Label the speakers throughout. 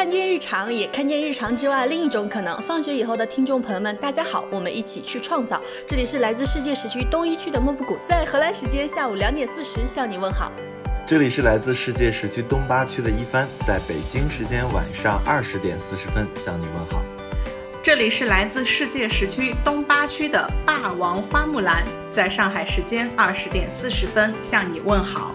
Speaker 1: 看见日常，也看见日常之外另一种可能。放学以后的听众朋友们，大家好，我们一起去创造。这里是来自世界时区东一区的莫布谷，在荷兰时间下午两点四十向你问好。
Speaker 2: 这里是来自世界时区东八区的一帆，在北京时间晚上二十点四十分向你问好。
Speaker 3: 这里是来自世界时区东八区的霸王花木兰，在上海时间二十点四十分向你问好。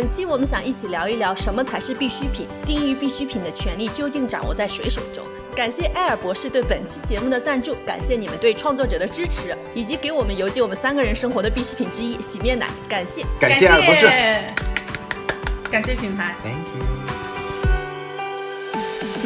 Speaker 1: 本期我们想一起聊一聊什么才是必需品，定义必需品的权利究竟掌握在谁手中？感谢艾尔博士对本期节目的赞助，感谢你们对创作者的支持，以及给我们邮寄我们三个人生活的必需品之一洗面奶，感谢，
Speaker 2: 感谢艾尔博士，
Speaker 3: 感谢品牌
Speaker 2: ，Thank you。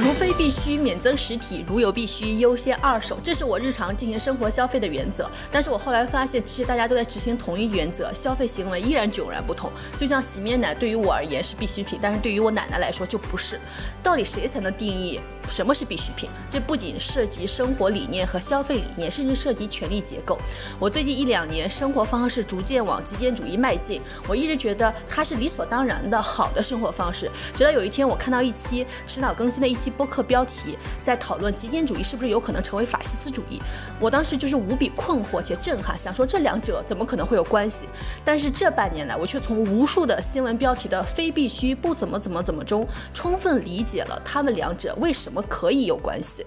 Speaker 1: 除非必须，免增实体；如有必须，优先二手。这是我日常进行生活消费的原则。但是我后来发现，其实大家都在执行同一原则，消费行为依然迥然不同。就像洗面奶对于我而言是必需品，但是对于我奶奶来说就不是。到底谁才能定义什么是必需品？这不仅涉及生活理念和消费理念，甚至涉及权力结构。我最近一两年生活方式逐渐往极简主义迈进，我一直觉得它是理所当然的好的生活方式。直到有一天，我看到一期迟早更新的一期。播客标题在讨论极简主义是不是有可能成为法西斯主义，我当时就是无比困惑且震撼，想说这两者怎么可能会有关系？但是这半年来，我却从无数的新闻标题的非必须不怎么怎么怎么中，充分理解了他们两者为什么可以有关系。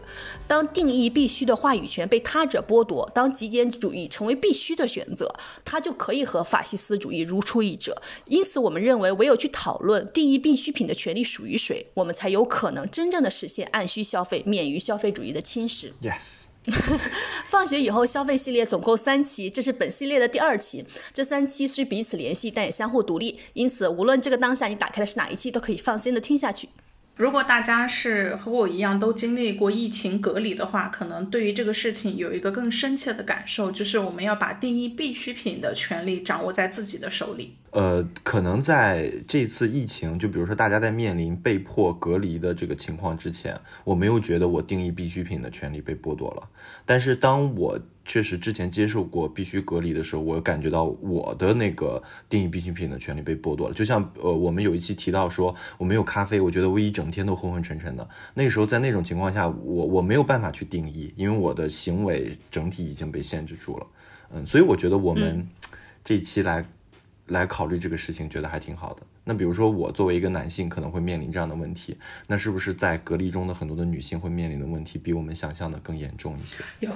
Speaker 1: 当定义必须的话语权被他者剥夺，当极简主义成为必须的选择，它就可以和法西斯主义如出一辙。因此，我们认为唯有去讨论定义必需品的权利属于谁，我们才有可能真正的。实现按需消费，免于消费主义的侵蚀。
Speaker 2: Yes，
Speaker 1: 放学以后消费系列总共三期，这是本系列的第二期。这三期是彼此联系，但也相互独立，因此无论这个当下你打开的是哪一期，都可以放心的听下去。
Speaker 3: 如果大家是和我一样都经历过疫情隔离的话，可能对于这个事情有一个更深切的感受，就是我们要把定义必需品的权利掌握在自己的手里。
Speaker 2: 呃，可能在这次疫情，就比如说大家在面临被迫隔离的这个情况之前，我没有觉得我定义必需品的权利被剥夺了。但是当我确实之前接受过必须隔离的时候，我感觉到我的那个定义必需品的权利被剥夺了。就像呃，我们有一期提到说，我没有咖啡，我觉得我一整天都昏昏沉沉的。那个时候在那种情况下，我我没有办法去定义，因为我的行为整体已经被限制住了。嗯，所以我觉得我们这一期来。来考虑这个事情，觉得还挺好的。那比如说，我作为一个男性，可能会面临这样的问题。那是不是在隔离中的很多的女性会面临的问题，比我们想象的更严重一些？
Speaker 3: 有，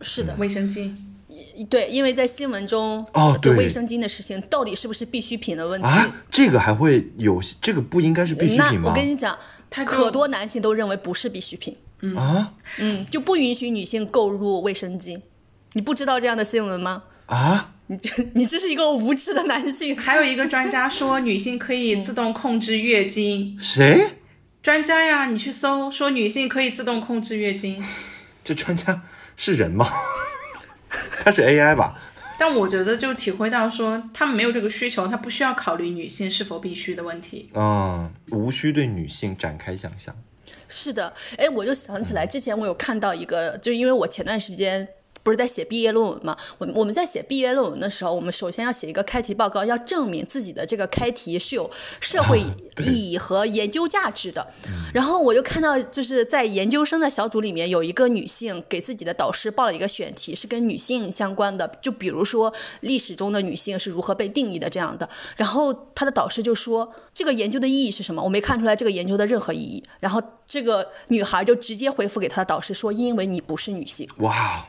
Speaker 1: 是的，
Speaker 3: 卫生巾。
Speaker 1: 对，因为在新闻中，
Speaker 2: 哦，对，
Speaker 1: 卫生巾的事情到底是不是必需品的问题？
Speaker 2: 啊，这个还会有，这个不应该是必需品
Speaker 1: 吗？我跟你讲，可多男性都认为不是必需品。
Speaker 3: 嗯
Speaker 2: 啊，
Speaker 1: 嗯，就不允许女性购入卫生巾。你不知道这样的新闻吗？
Speaker 2: 啊？
Speaker 1: 你这你这是一个无知的男性。
Speaker 3: 还有一个专家说，女性可以自动控制月经。
Speaker 2: 谁？
Speaker 3: 专家呀，你去搜，说女性可以自动控制月经。
Speaker 2: 这专家是人吗？他是 AI 吧？
Speaker 3: 但我觉得就体会到说，他们没有这个需求，他不需要考虑女性是否必须的问题。
Speaker 2: 嗯，无需对女性展开想象。
Speaker 1: 是的，哎，我就想起来，之前我有看到一个，就是因为我前段时间。不是在写毕业论文吗？我我们在写毕业论文的时候，我们首先要写一个开题报告，要证明自己的这个开题是有社会意义和研究价值的。然后我就看到，就是在研究生的小组里面，有一个女性给自己的导师报了一个选题，是跟女性相关的，就比如说历史中的女性是如何被定义的这样的。然后她的导师就说：“这个研究的意义是什么？我没看出来这个研究的任何意义。”然后这个女孩就直接回复给她的导师说：“因为你不是女性。”
Speaker 2: 哇。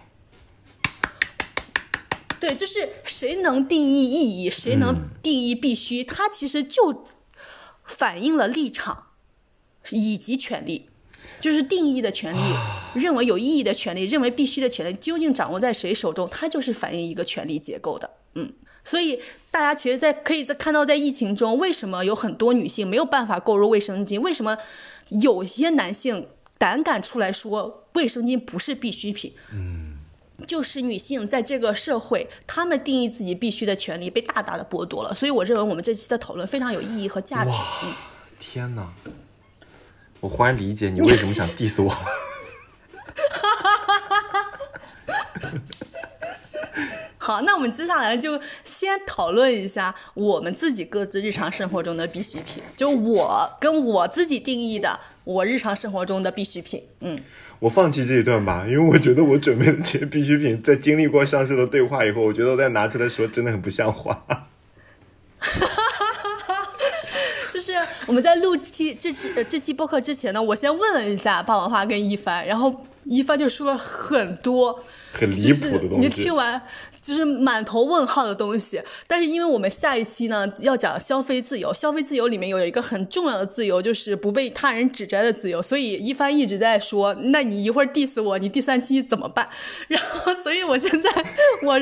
Speaker 1: 对，就是谁能定义意义，谁能定义必须，它其实就反映了立场以及权利，就是定义的权利，认为有意义的权利，认为必须的权利，究竟掌握在谁手中，它就是反映一个权力结构的。嗯，所以大家其实，在可以在看到，在疫情中，为什么有很多女性没有办法购入卫生巾？为什么有些男性胆敢出来说卫生巾不是必需品？
Speaker 2: 嗯。
Speaker 1: 就是女性在这个社会，她们定义自己必须的权利被大大的剥夺了，所以我认为我们这期的讨论非常有意义和价值。
Speaker 2: 嗯，天哪！我忽然理解你为什么想 diss 我了。
Speaker 1: 好，好，那我们接下来就先讨论一下我们自己各自日常生活中的必需品，就我跟我自己定义的我日常生活中的必需品。嗯，
Speaker 2: 我放弃这一段吧，因为我觉得我准备的这些必需品，在经历过上述的对话以后，我觉得我再拿出来说，真的很不像话。
Speaker 1: 就是我们在录期这期这期播客之前呢，我先问了一下霸王花跟一帆，然后一帆就说了很多
Speaker 2: 很离谱的东西。
Speaker 1: 你听完就是满头问号的东西。但是因为我们下一期呢要讲消费自由，消费自由里面有一个很重要的自由，就是不被他人指摘的自由。所以一帆一直在说，那你一会儿 diss 我，你第三期怎么办？然后，所以我现在我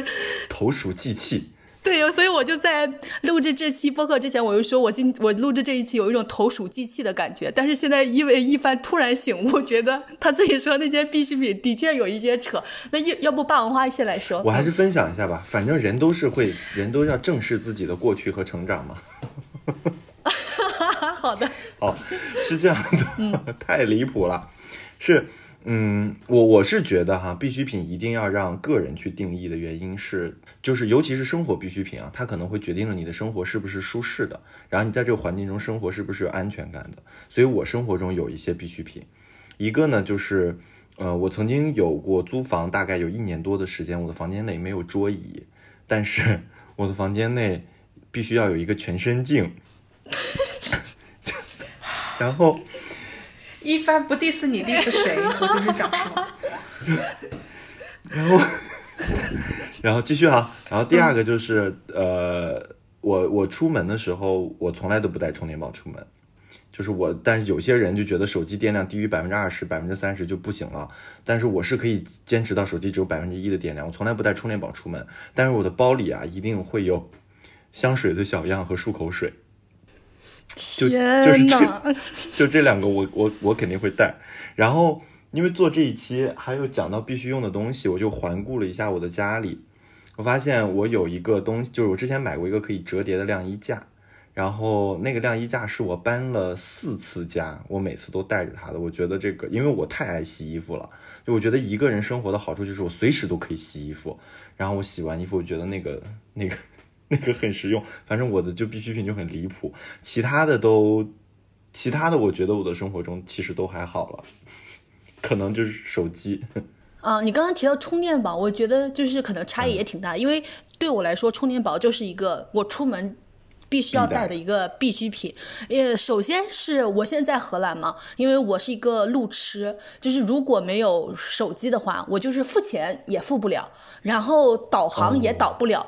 Speaker 2: 投鼠忌器。
Speaker 1: 对，所以我就在录制这期播客之前，我就说我今我录制这一期有一种投鼠忌器的感觉。但是现在因为一番突然醒悟，觉得他自己说那些必需品的确有一些扯。那要要不霸王花先来说，
Speaker 2: 我还是分享一下吧。反正人都是会，人都要正视自己的过去和成长嘛。
Speaker 1: 好的，
Speaker 2: 好，是这样的，太离谱了，是。嗯，我我是觉得哈，必需品一定要让个人去定义的原因是，就是尤其是生活必需品啊，它可能会决定了你的生活是不是舒适的，然后你在这个环境中生活是不是有安全感的。所以我生活中有一些必需品，一个呢就是，呃，我曾经有过租房，大概有一年多的时间，我的房间内没有桌椅，但是 我的房间内必须要有一个全身镜，然后。
Speaker 3: 一帆不 diss 你 diss 谁？我就是想说。然
Speaker 2: 后，然后继续哈。然后第二个就是，呃，我我出门的时候，我从来都不带充电宝出门。就是我，但是有些人就觉得手机电量低于百分之二十、百分之三十就不行了。但是我是可以坚持到手机只有百分之一的电量，我从来不带充电宝出门。但是我的包里啊，一定会有香水的小样和漱口水。就就是这，就这两个，我我我肯定会带。然后，因为做这一期还有讲到必须用的东西，我就环顾了一下我的家里，我发现我有一个东西，就是我之前买过一个可以折叠的晾衣架，然后那个晾衣架是我搬了四次家，我每次都带着它的。我觉得这个，因为我太爱洗衣服了，就我觉得一个人生活的好处就是我随时都可以洗衣服，然后我洗完衣服，我觉得那个那个。那个很实用，反正我的就必需品就很离谱，其他的都，其他的我觉得我的生活中其实都还好了，可能就是手机。
Speaker 1: 啊，你刚刚提到充电宝，我觉得就是可能差异也挺大，因为对我来说，充电宝就是一个我出门必须要带的一个必需品。呃，首先是我现在在荷兰嘛，因为我是一个路痴，就是如果没有手机的话，我就是付钱也付不了，然后导航也导不了。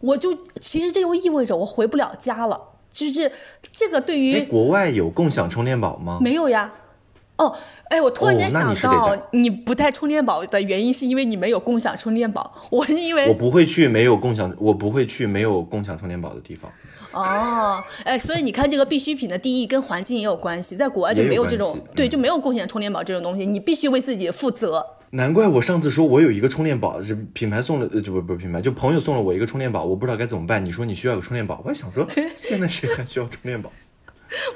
Speaker 1: 我就其实这就意味着我回不了家了，就是这这个对于
Speaker 2: 国外有共享充电宝吗？
Speaker 1: 没有呀。哦，哎，我突然间想到，你不带充电宝的原因是因为你没有共享充电宝。我是因为
Speaker 2: 我不会去没有共享，我不会去没有共享充电宝的地方。
Speaker 1: 哦，哎，所以你看这个必需品的定义跟环境也有关系，在国外就没有这种，对，就没有共享充电宝这种东西，你必须为自己负责。
Speaker 2: 难怪我上次说我有一个充电宝，是品牌送了，就不不品牌，就朋友送了我一个充电宝，我不知道该怎么办。你说你需要个充电宝，我想说，现在谁还需要充电宝？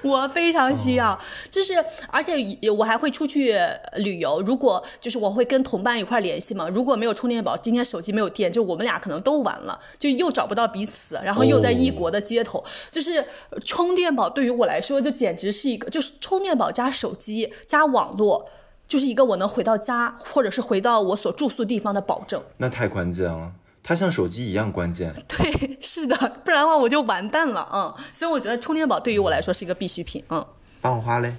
Speaker 1: 我非常需要，就是而且我还会出去旅游，如果就是我会跟同伴一块联系嘛，如果没有充电宝，今天手机没有电，就我们俩可能都完了，就又找不到彼此，然后又在异国的街头，就是充电宝对于我来说就简直是一个，就是充电宝加手机加网络。就是一个我能回到家，或者是回到我所住宿地方的保证。
Speaker 2: 那太关键了，它像手机一样关键。
Speaker 1: 对，是的，不然的话我就完蛋了。嗯，所以我觉得充电宝对于我来说是一个必需品。嗯，
Speaker 2: 帮我花嘞。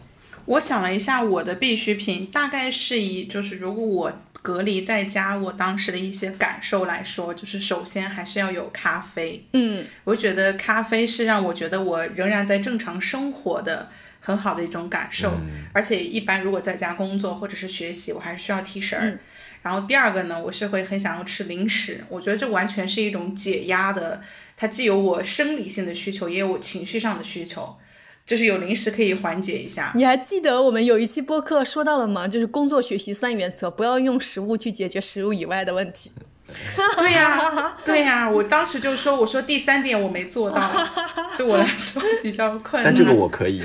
Speaker 3: 我想了一下，我的必需品大概是以就是如果我隔离在家，我当时的一些感受来说，就是首先还是要有咖啡。
Speaker 1: 嗯，
Speaker 3: 我觉得咖啡是让我觉得我仍然在正常生活的。很好的一种感受，而且一般如果在家工作或者是学习，我还是需要提神儿。然后第二个呢，我是会很想要吃零食，我觉得这完全是一种解压的，它既有我生理性的需求，也有我情绪上的需求，就是有零食可以缓解一下。
Speaker 1: 你还记得我们有一期播客说到了吗？就是工作学习三原则，不要用食物去解决食物以外的问题。
Speaker 3: 对呀，对呀，我当时就说，我说第三点我没做到，对我来说比较困难。
Speaker 2: 但这个我可以。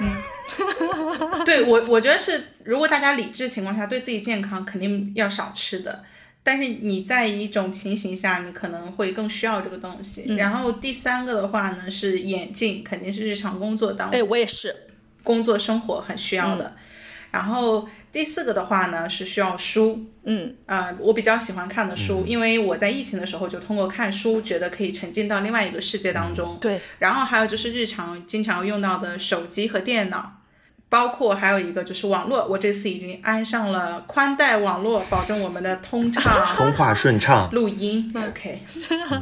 Speaker 3: 嗯，对我我觉得是，如果大家理智情况下，对自己健康肯定要少吃的，但是你在一种情形下，你可能会更需要这个东西。然后第三个的话呢，是眼镜，肯定是日常工作当中，
Speaker 1: 哎，我也是，
Speaker 3: 工作生活很需要的。然后第四个的话呢，是需要书，
Speaker 1: 嗯，
Speaker 3: 啊，我比较喜欢看的书，因为我在疫情的时候就通过看书，觉得可以沉浸到另外一个世界当中。
Speaker 1: 对。
Speaker 3: 然后还有就是日常经常用到的手机和电脑。包括还有一个就是网络，我这次已经安上了宽带网络，保证我们的通畅、
Speaker 2: 通话顺畅、
Speaker 3: 录音 OK。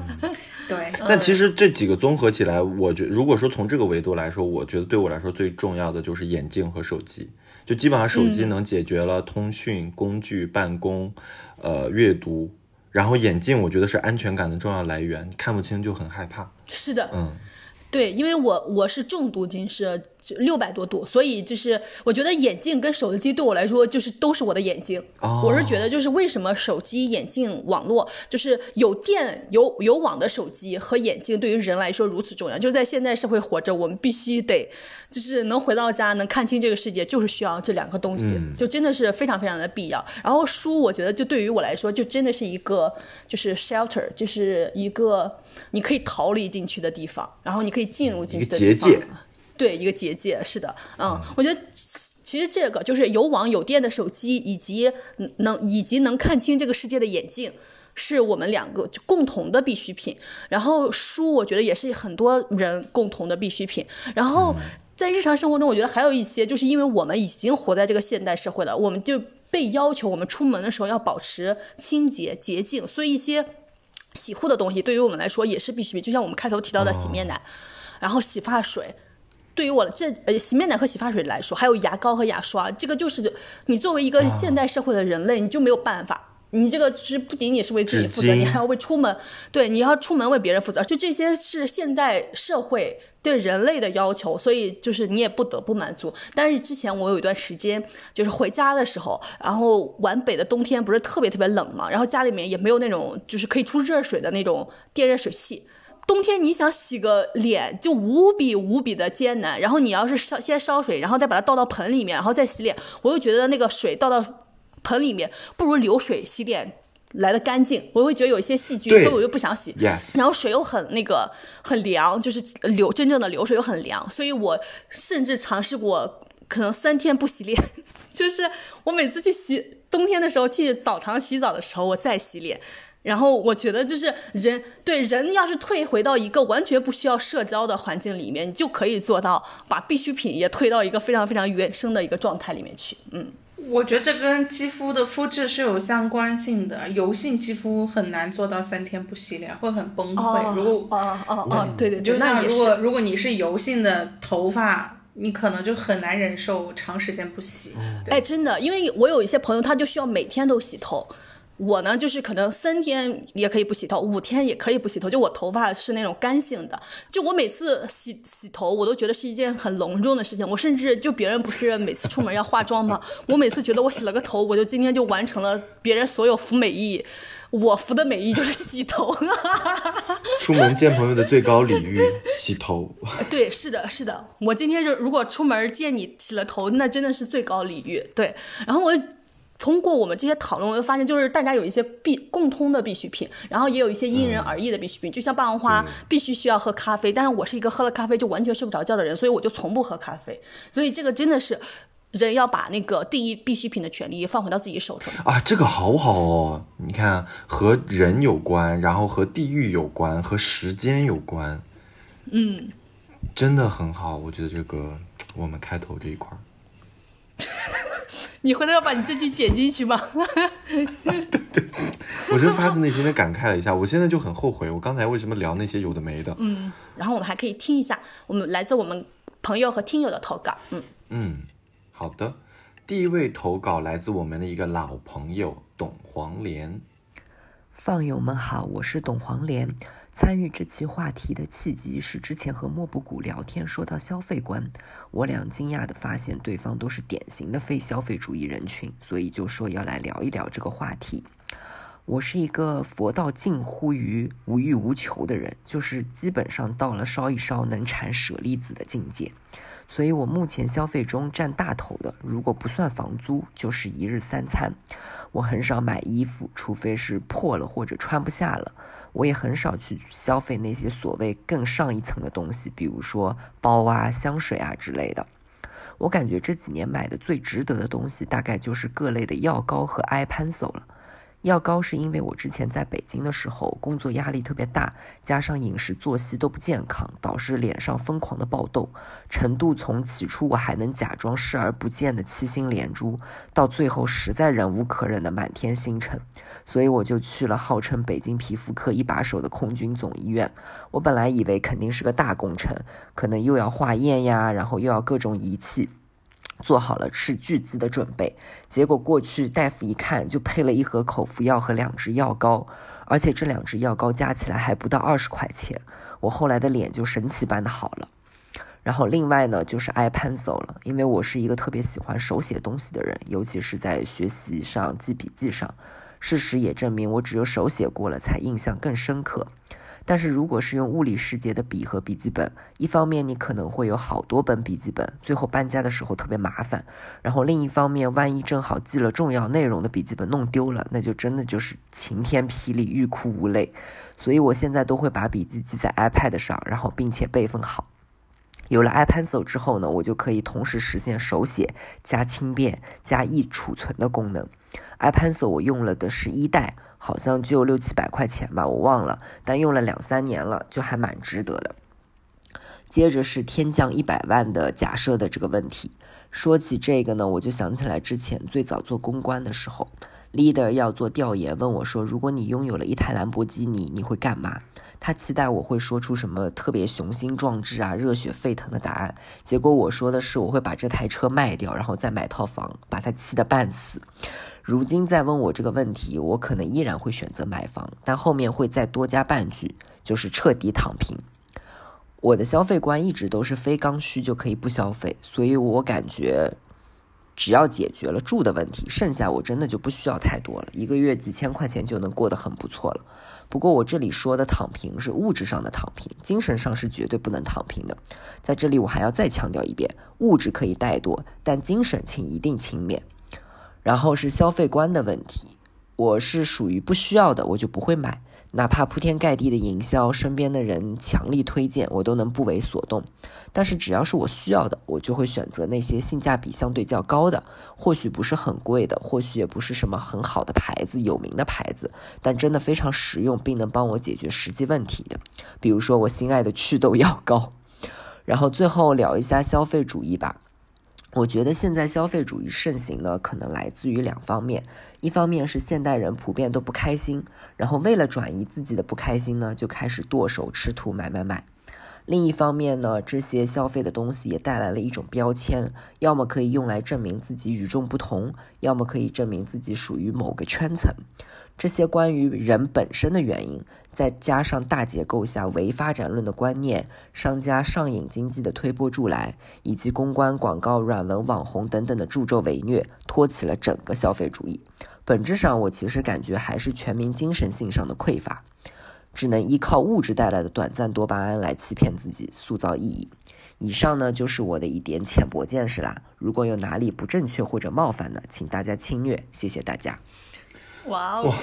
Speaker 3: 对。
Speaker 2: 但其实这几个综合起来，我觉如果说从这个维度来说，我觉得对我来说最重要的就是眼镜和手机。就基本上手机能解决了通讯工具、办公、呃阅读，然后眼镜我觉得是安全感的重要来源，看不清就很害怕。
Speaker 1: 是的，
Speaker 2: 嗯。
Speaker 1: 对，因为我我是重度近视，六百多度，所以就是我觉得眼镜跟手机对我来说就是都是我的眼睛。我是觉得就是为什么手机、眼镜、网络，就是有电有有网的手机和眼镜对于人来说如此重要。就是在现代社会活着，我们必须得就是能回到家能看清这个世界，就是需要这两个东西，就真的是非常非常的必要。然后书，我觉得就对于我来说，就真的是一个就是 shelter，就是一个你可以逃离进去的地方，然后你可以。进入进去的
Speaker 2: 结界，
Speaker 1: 对一个结界，是的，嗯，我觉得其实这个就是有网有电的手机，以及能以及能看清这个世界的眼镜，是我们两个共同的必需品。然后书，我觉得也是很多人共同的必需品。然后在日常生活中，我觉得还有一些，就是因为我们已经活在这个现代社会了，我们就被要求我们出门的时候要保持清洁洁净，所以一些。洗护的东西对于我们来说也是必需品，就像我们开头提到的洗面奶，然后洗发水，对于我这呃洗面奶和洗发水来说，还有牙膏和牙刷，这个就是你作为一个现代社会的人类，你就没有办法。你这个是不仅仅是为自己负责，你还要为出门，对，你要出门为别人负责，就这些是现代社会对人类的要求，所以就是你也不得不满足。但是之前我有一段时间就是回家的时候，然后皖北的冬天不是特别特别冷嘛，然后家里面也没有那种就是可以出热水的那种电热水器，冬天你想洗个脸就无比无比的艰难，然后你要是烧先烧水，然后再把它倒到盆里面，然后再洗脸，我又觉得那个水倒到。盆里面不如流水洗脸来的干净，我会觉得有一些细菌，所以我又不想洗。然后水又很那个很凉，就是流真正的流水又很凉，所以我甚至尝试过可能三天不洗脸，就是我每次去洗冬天的时候去澡堂洗澡的时候，我再洗脸。然后我觉得就是人对人要是退回到一个完全不需要社交的环境里面，你就可以做到把必需品也退到一个非常非常原生的一个状态里面去。嗯。
Speaker 3: 我觉得这跟肌肤的肤质是有相关性的，油性肌肤很难做到三天不洗脸，会很崩溃。如
Speaker 1: 果哦哦哦，对对，
Speaker 3: 就像如果如果你是油性的头发，你可能就很难忍受长时间不洗。
Speaker 1: 哎，真的，因为我有一些朋友，他就需要每天都洗头。我呢，就是可能三天也可以不洗头，五天也可以不洗头。就我头发是那种干性的，就我每次洗洗头，我都觉得是一件很隆重的事情。我甚至就别人不是每次出门要化妆吗？我每次觉得我洗了个头，我就今天就完成了别人所有服美役。我服的美意就是洗头。
Speaker 2: 出门见朋友的最高礼遇，洗头。
Speaker 1: 对，是的，是的。我今天就如果出门见你洗了头，那真的是最高礼遇。对，然后我。通过我们这些讨论，我就发现，就是大家有一些必共通的必需品，然后也有一些因人而异的必需品。就像霸王花必须需要喝咖啡，但是我是一个喝了咖啡就完全睡不着觉的人，所以我就从不喝咖啡。所以这个真的是人要把那个第一必需品的权利放回到自己手中
Speaker 2: 啊！这个好好哦，你看和人有关，然后和地域有关，和时间有关，
Speaker 1: 嗯，
Speaker 2: 真的很好。我觉得这个我们开头这一块儿。
Speaker 1: 你回头要把你这句剪进去吗？
Speaker 2: 对对，我就发自内心的感慨了一下，我现在就很后悔，我刚才为什么聊那些有的没的。
Speaker 1: 嗯，然后我们还可以听一下我们来自我们朋友和听友的投稿。嗯
Speaker 2: 嗯，好的，第一位投稿来自我们的一个老朋友董黄连。
Speaker 4: 放友们好，我是董黄连。参与这期话题的契机是之前和莫布谷聊天，说到消费观，我俩惊讶地发现对方都是典型的非消费主义人群，所以就说要来聊一聊这个话题。我是一个佛道近乎于无欲无求的人，就是基本上到了烧一烧能产舍利子的境界。所以我目前消费中占大头的，如果不算房租，就是一日三餐。我很少买衣服，除非是破了或者穿不下了。我也很少去消费那些所谓更上一层的东西，比如说包啊、香水啊之类的。我感觉这几年买的最值得的东西，大概就是各类的药膏和 eye pencil 了。药膏是因为我之前在北京的时候工作压力特别大，加上饮食作息都不健康，导致脸上疯狂的爆痘，程度从起初我还能假装视而不见的七星连珠，到最后实在忍无可忍的满天星辰，所以我就去了号称北京皮肤科一把手的空军总医院。我本来以为肯定是个大工程，可能又要化验呀，然后又要各种仪器。做好了斥巨资的准备，结果过去大夫一看，就配了一盒口服药和两支药膏，而且这两支药膏加起来还不到二十块钱。我后来的脸就神奇般的好了。然后另外呢，就是 eye pencil 了，因为我是一个特别喜欢手写东西的人，尤其是在学习上记笔记上。事实也证明，我只有手写过了，才印象更深刻。但是如果是用物理世界的笔和笔记本，一方面你可能会有好多本笔记本，最后搬家的时候特别麻烦；然后另一方面，万一正好记了重要内容的笔记本弄丢了，那就真的就是晴天霹雳，欲哭无泪。所以我现在都会把笔记记在 iPad 上，然后并且备份好。有了 iPencil 之后呢，我就可以同时实现手写加轻便加易储存的功能。iPencil 我用了的是一代。好像就六七百块钱吧，我忘了，但用了两三年了，就还蛮值得的。接着是天降一百万的假设的这个问题，说起这个呢，我就想起来之前最早做公关的时候，leader 要做调研，问我说，如果你拥有了一台兰博基尼，你会干嘛？他期待我会说出什么特别雄心壮志啊、热血沸腾的答案，结果我说的是我会把这台车卖掉，然后再买套房，把他气得半死。如今再问我这个问题，我可能依然会选择买房，但后面会再多加半句，就是彻底躺平。我的消费观一直都是非刚需就可以不消费，所以我感觉只要解决了住的问题，剩下我真的就不需要太多了，一个月几千块钱就能过得很不错了。不过我这里说的躺平是物质上的躺平，精神上是绝对不能躺平的。在这里我还要再强调一遍，物质可以怠惰，但精神请一定勤勉。然后是消费观的问题，我是属于不需要的，我就不会买，哪怕铺天盖地的营销，身边的人强力推荐，我都能不为所动。但是只要是我需要的，我就会选择那些性价比相对较高的，或许不是很贵的，或许也不是什么很好的牌子、有名的牌子，但真的非常实用，并能帮我解决实际问题的。比如说我心爱的祛痘药膏。然后最后聊一下消费主义吧。我觉得现在消费主义盛行呢，可能来自于两方面，一方面是现代人普遍都不开心，然后为了转移自己的不开心呢，就开始剁手吃土买买买；另一方面呢，这些消费的东西也带来了一种标签，要么可以用来证明自己与众不同，要么可以证明自己属于某个圈层。这些关于人本身的原因，再加上大结构下唯发展论的观念、商家上瘾经济的推波助澜，以及公关、广告、软文、网红等等的助纣为虐，托起了整个消费主义。本质上，我其实感觉还是全民精神性上的匮乏，只能依靠物质带来的短暂多巴胺来欺骗自己，塑造意义。以上呢，就是我的一点浅薄见识啦。如果有哪里不正确或者冒犯的，请大家轻略。谢谢大家。
Speaker 1: 哇哦！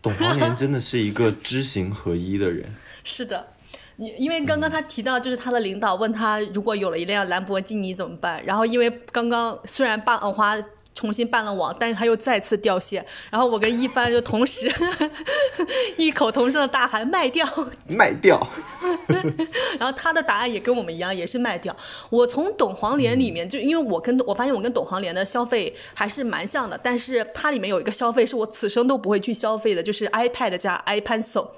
Speaker 2: 董黄年真的是一个知行合一的人。
Speaker 1: 是的，你因为刚刚他提到，就是他的领导问他，如果有了一辆兰博基尼怎么办？然后因为刚刚虽然霸王花。重新办了网，但是他又再次掉线，然后我跟一帆就同时 异口同声的大喊卖掉，
Speaker 2: 卖掉。
Speaker 1: 然后他的答案也跟我们一样，也是卖掉。我从董黄连里面，就因为我跟我发现我跟董黄连的消费还是蛮像的，但是它里面有一个消费是我此生都不会去消费的，就是 iPad 加 iPencil。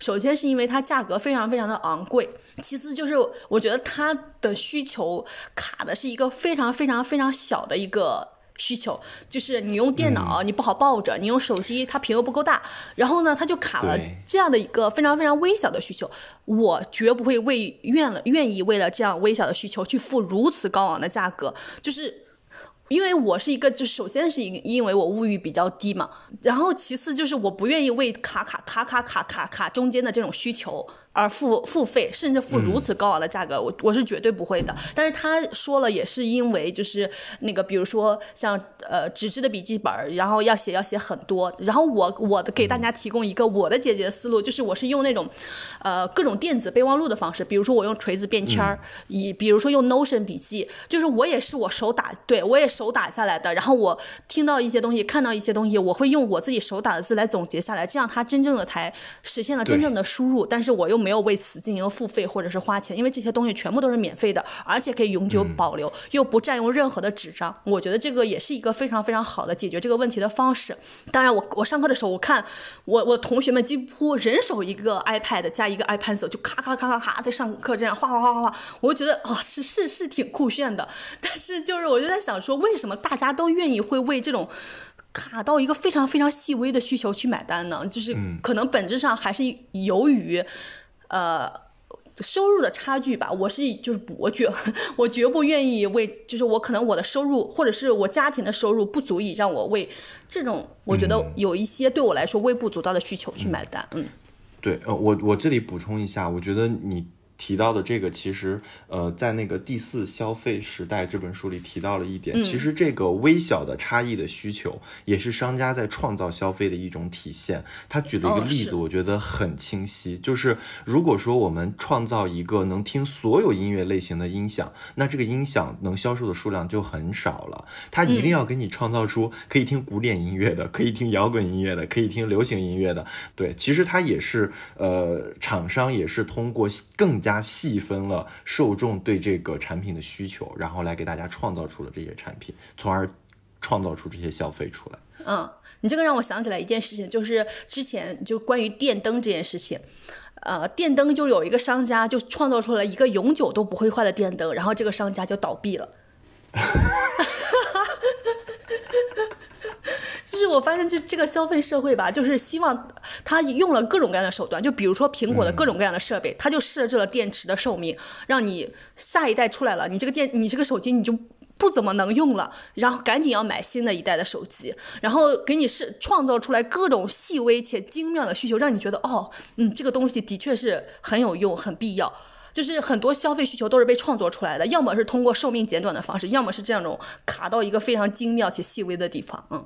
Speaker 1: 首先是因为它价格非常非常的昂贵，其次就是我觉得它的需求卡的是一个非常非常非常小的一个。需求就是你用电脑你不好抱着，你用手机它屏幕不够大，然后呢它就卡了这样的一个非常非常微小的需求，我绝不会为愿了愿意为了这样微小的需求去付如此高昂的价格，就是因为我是一个，就首先是因因为我物欲比较低嘛，然后其次就是我不愿意为卡卡卡卡卡卡卡中间的这种需求而付付费，甚至付如此高昂的价格，我我是绝对不会的。但是他说了，也是因为就是那个，比如说像呃纸质的笔记本，然后要写要写很多。然后我我的给大家提供一个我的解决思路，就是我是用那种呃各种电子备忘录的方式，比如说我用锤子便签儿，以比如说用 Notion 笔记，就是我也是我手打，对我也手打下来的。然后我听到一些东西，看到一些东西，我会用我自己手打的字来总结下来，这样它真正的才实现了真正的输入。但是我又没有为此进行付费或者是花钱，因为这些东西全部都是免费的，而且可以永久保留，又不占用任何的纸张。我觉得这个也是一个非常非常好的解决这个问题的方式。当然，我我上课的时候，我看我我同学们几乎人手一个 iPad 加一个 iPencil，就咔咔咔咔咔在上课这样画画画画画，我就觉得啊是是是挺酷炫的。但是就是我就在想说，为什么大家都愿意会为这种卡到一个非常非常细微的需求去买单呢？就是可能本质上还是由于。呃，收入的差距吧，我是就是不，我 绝我绝不愿意为，就是我可能我的收入或者是我家庭的收入不足以让我为这种我觉得有一些对我来说微不足道的需求去买单。嗯，
Speaker 2: 对，呃，我我这里补充一下，我觉得你。提到的这个，其实呃，在那个第四消费时代这本书里提到了一点，其实这个微小的差异的需求，也是商家在创造消费的一种体现。他举了一个例子，我觉得很清晰，就是如果说我们创造一个能听所有音乐类型的音响，那这个音响能销售的数量就很少了。他一定要给你创造出可以听古典音乐的，可以听摇滚音乐的，可以听流行音乐的。对，其实它也是呃，厂商也是通过更加。加细分了受众对这个产品的需求，然后来给大家创造出了这些产品，从而创造出这些消费出来。
Speaker 1: 嗯，你这个让我想起来一件事情，就是之前就关于电灯这件事情，呃，电灯就有一个商家就创造出了一个永久都不会坏的电灯，然后这个商家就倒闭了。就是我发现，这这个消费社会吧，就是希望他用了各种各样的手段，就比如说苹果的各种各样的设备，他就设置了电池的寿命，让你下一代出来了，你这个电，你这个手机你就不怎么能用了，然后赶紧要买新的一代的手机，然后给你是创造出来各种细微且精妙的需求，让你觉得哦，嗯，这个东西的确是很有用、很必要。就是很多消费需求都是被创作出来的，要么是通过寿命简短的方式，要么是这样种卡到一个非常精妙且细微的地方。嗯，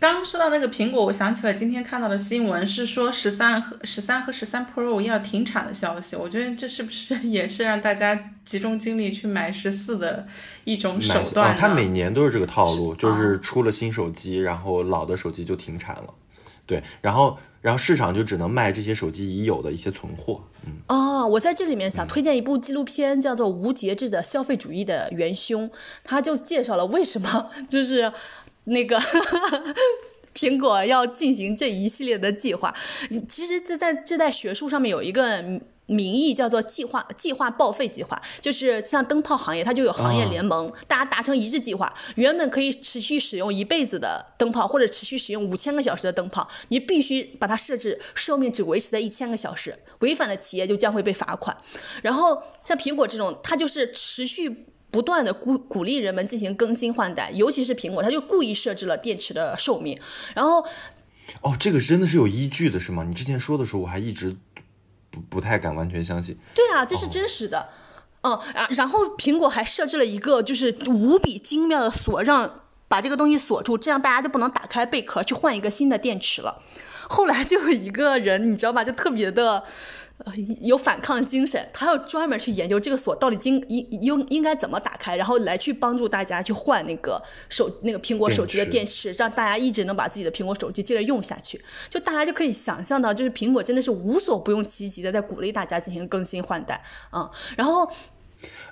Speaker 3: 刚刚说到那个苹果，我想起了今天看到的新闻，是说十三和十三和十三 Pro 要停产的消息。我觉得这是不是也是让大家集中精力去买十四的一种手段？
Speaker 2: 它每年都是这个套路，就是出了新手机，然后老的手机就停产了。对，然后。然后市场就只能卖这些手机已有的一些存货。嗯
Speaker 1: 哦，我在这里面想推荐一部纪录片，叫做《无节制的消费主义的元凶》，他就介绍了为什么就是那个 苹果要进行这一系列的计划。其实这在这在学术上面有一个。名义叫做计划计划报废计划，就是像灯泡行业，它就有行业联盟，大家达成一致计划，原本可以持续使用一辈子的灯泡，或者持续使用五千个小时的灯泡，你必须把它设置寿命只维持在一千个小时，违反的企业就将会被罚款。然后像苹果这种，它就是持续不断的鼓鼓励人们进行更新换代，尤其是苹果，它就故意设置了电池的寿命。然后，
Speaker 2: 哦，这个真的是有依据的，是吗？你之前说的时候，我还一直。不不太敢完全相信。
Speaker 1: 对啊，这是真实的。嗯啊，然后苹果还设置了一个就是无比精妙的锁，让把这个东西锁住，这样大家就不能打开贝壳去换一个新的电池了。后来就有一个人，你知道吧，就特别的。呃，有反抗精神，他要专门去研究这个锁到底应应应应该怎么打开，然后来去帮助大家去换那个手那个苹果手机的电池，让大家一直能把自己的苹果手机接着用下去。就大家就可以想象到，就是苹果真的是无所不用其极的在鼓励大家进行更新换代啊，然后。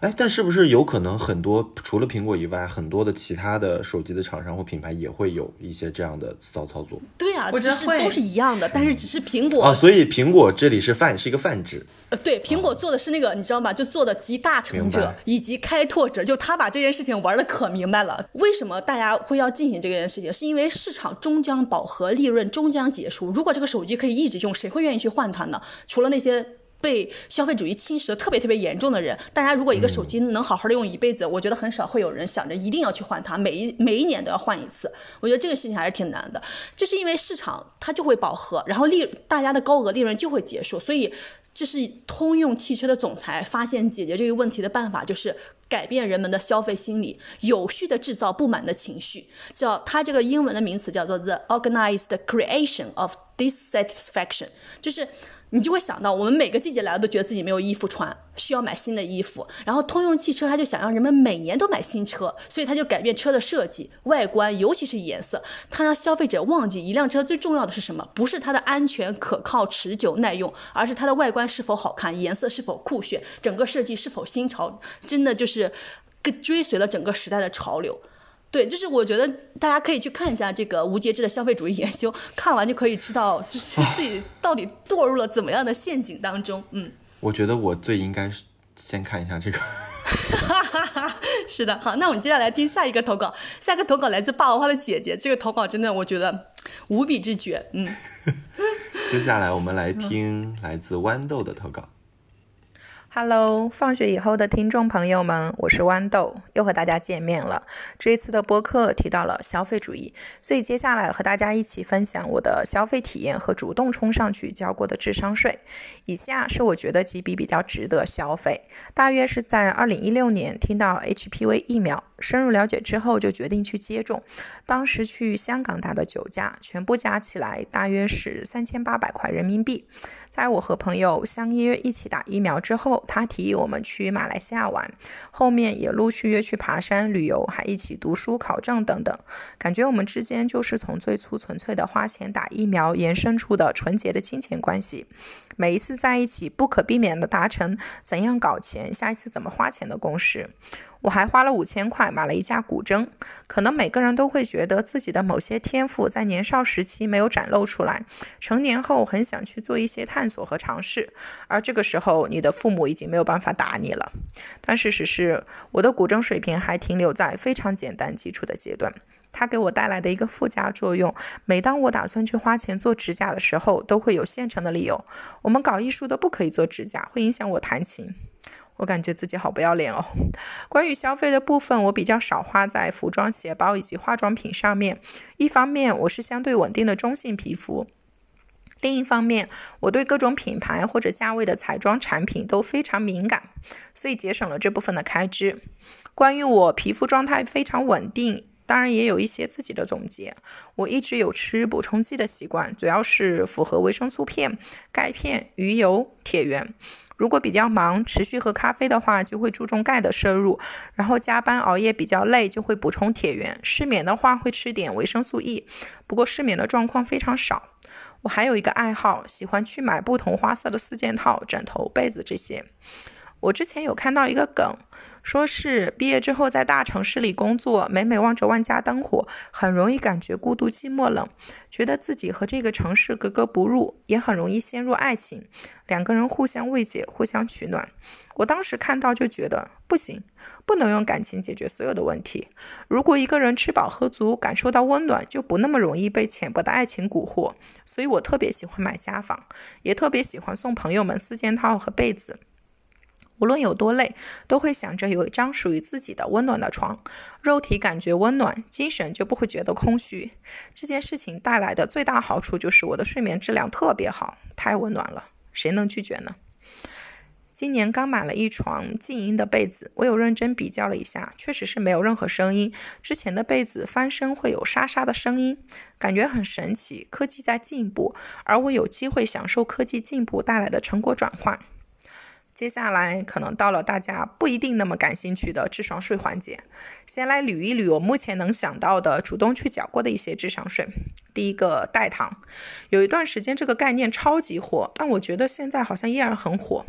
Speaker 2: 哎，但是不是有可能很多除了苹果以外，很多的其他的手机的厂商或品牌也会有一些这样的骚操作？
Speaker 1: 对啊，其实都是一样的，但是只是苹果
Speaker 2: 啊，所以苹果这里是泛是一个泛指。
Speaker 1: 呃，对，苹果做的是那个，你知道吗？就做的集大成者以及开拓者，就他把这件事情玩的可明白了。为什么大家会要进行这件事情？是因为市场终将饱和，利润终将结束。如果这个手机可以一直用，谁会愿意去换它呢？除了那些。被消费主义侵蚀的特别特别严重的人，大家如果一个手机能好好的用一辈子，我觉得很少会有人想着一定要去换它，每一每一年都要换一次。我觉得这个事情还是挺难的，就是因为市场它就会饱和，然后利大家的高额利润就会结束，所以。这是通用汽车的总裁发现解决这个问题的办法，就是改变人们的消费心理，有序的制造不满的情绪。叫它这个英文的名词叫做 the organized creation of dissatisfaction，就是。你就会想到，我们每个季节来了都觉得自己没有衣服穿，需要买新的衣服。然后通用汽车他就想让人们每年都买新车，所以他就改变车的设计、外观，尤其是颜色。他让消费者忘记一辆车最重要的是什么，不是它的安全、可靠、持久、耐用，而是它的外观是否好看，颜色是否酷炫，整个设计是否新潮。真的就是跟追随了整个时代的潮流。对，就是我觉得大家可以去看一下这个无节制的消费主义研修，看完就可以知道，就是 自己到底堕入了怎么样的陷阱当中。嗯，
Speaker 2: 我觉得我最应该是先看一下这个。
Speaker 1: 是的，好，那我们接下来听下一个投稿，下一个投稿来自霸王花的姐姐，这个投稿真的我觉得无比之绝。嗯，
Speaker 2: 接下来我们来听来自豌豆的投稿。
Speaker 5: Hello，放学以后的听众朋友们，我是豌豆，又和大家见面了。这一次的播客提到了消费主义，所以接下来和大家一起分享我的消费体验和主动冲上去交过的智商税。以下是我觉得几笔比较值得消费，大约是在二零一六年听到 HPV 疫苗。深入了解之后，就决定去接种。当时去香港打的九价，全部加起来大约是三千八百块人民币。在我和朋友相约一起打疫苗之后，他提议我们去马来西亚玩，后面也陆续约去爬山旅游，还一起读书考证等等。感觉我们之间就是从最初纯粹的花钱打疫苗，延伸出的纯洁的金钱关系。每一次在一起，不可避免的达成怎样搞钱，下一次怎么花钱的共识。我还花了五千块买了一架古筝。可能每个人都会觉得自己的某些天赋在年少时期没有展露出来，成年后很想去做一些探索和尝试，而这个时候你的父母已经没有办法打你了。但事实是，我的古筝水平还停留在非常简单基础的阶段。它给我带来的一个附加作用，每当我打算去花钱做指甲的时候，都会有现成的理由。我们搞艺术的不可以做指甲，会影响我弹琴。我感觉自己好不要脸哦。关于消费的部分，我比较少花在服装、鞋包以及化妆品上面。一方面，我是相对稳定的中性皮肤；另一方面，我对各种品牌或者价位的彩妆产品都非常敏感，所以节省了这部分的开支。关于我皮肤状态非常稳定，当然也有一些自己的总结。我一直有吃补充剂的习惯，主要是复合维生素片、钙片、鱼油、铁元。如果比较忙，持续喝咖啡的话，就会注重钙的摄入；然后加班熬夜比较累，就会补充铁元。失眠的话，会吃点维生素 E，不过失眠的状况非常少。我还有一个爱好，喜欢去买不同花色的四件套、枕头、被子这些。我之前有看到一个梗。说是毕业之后在大城市里工作，每每望着万家灯火，很容易感觉孤独、寂寞、冷，觉得自己和这个城市格格不入，也很容易陷入爱情，两个人互相慰藉、互相取暖。我当时看到就觉得不行，不能用感情解决所有的问题。如果一个人吃饱喝足，感受到温暖，就不那么容易被浅薄的爱情蛊惑。所以我特别喜欢买家纺，也特别喜欢送朋友们四件套和被子。无论有多累，都会想着有一张属于自己的温暖的床，肉体感觉温暖，精神就不会觉得空虚。这件事情带来的最大好处就是我的睡眠质量特别好，太温暖了，谁能拒绝呢？今年刚买了一床静音的被子，我有认真比较了一下，确实是没有任何声音。之前的被子翻身会有沙沙的声音，感觉很神奇。科技在进步，而我有机会享受科技进步带来的成果转换。接下来可能到了大家不一定那么感兴趣的智商税环节，先来捋一捋我目前能想到的主动去缴过的一些智商税。第一个代糖，有一段时间这个概念超级火，但我觉得现在好像依然很火。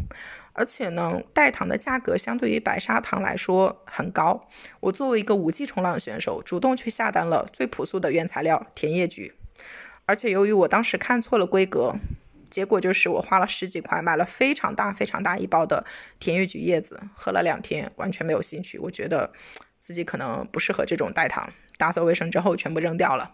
Speaker 5: 而且呢，代糖的价格相对于白砂糖来说很高。我作为一个五 G 冲浪选手，主动去下单了最朴素的原材料甜叶菊，而且由于我当时看错了规格。结果就是我花了十几块买了非常大非常大一包的甜玉菊叶子，喝了两天完全没有兴趣。我觉得自己可能不适合这种代糖，打扫卫生之后全部扔掉了。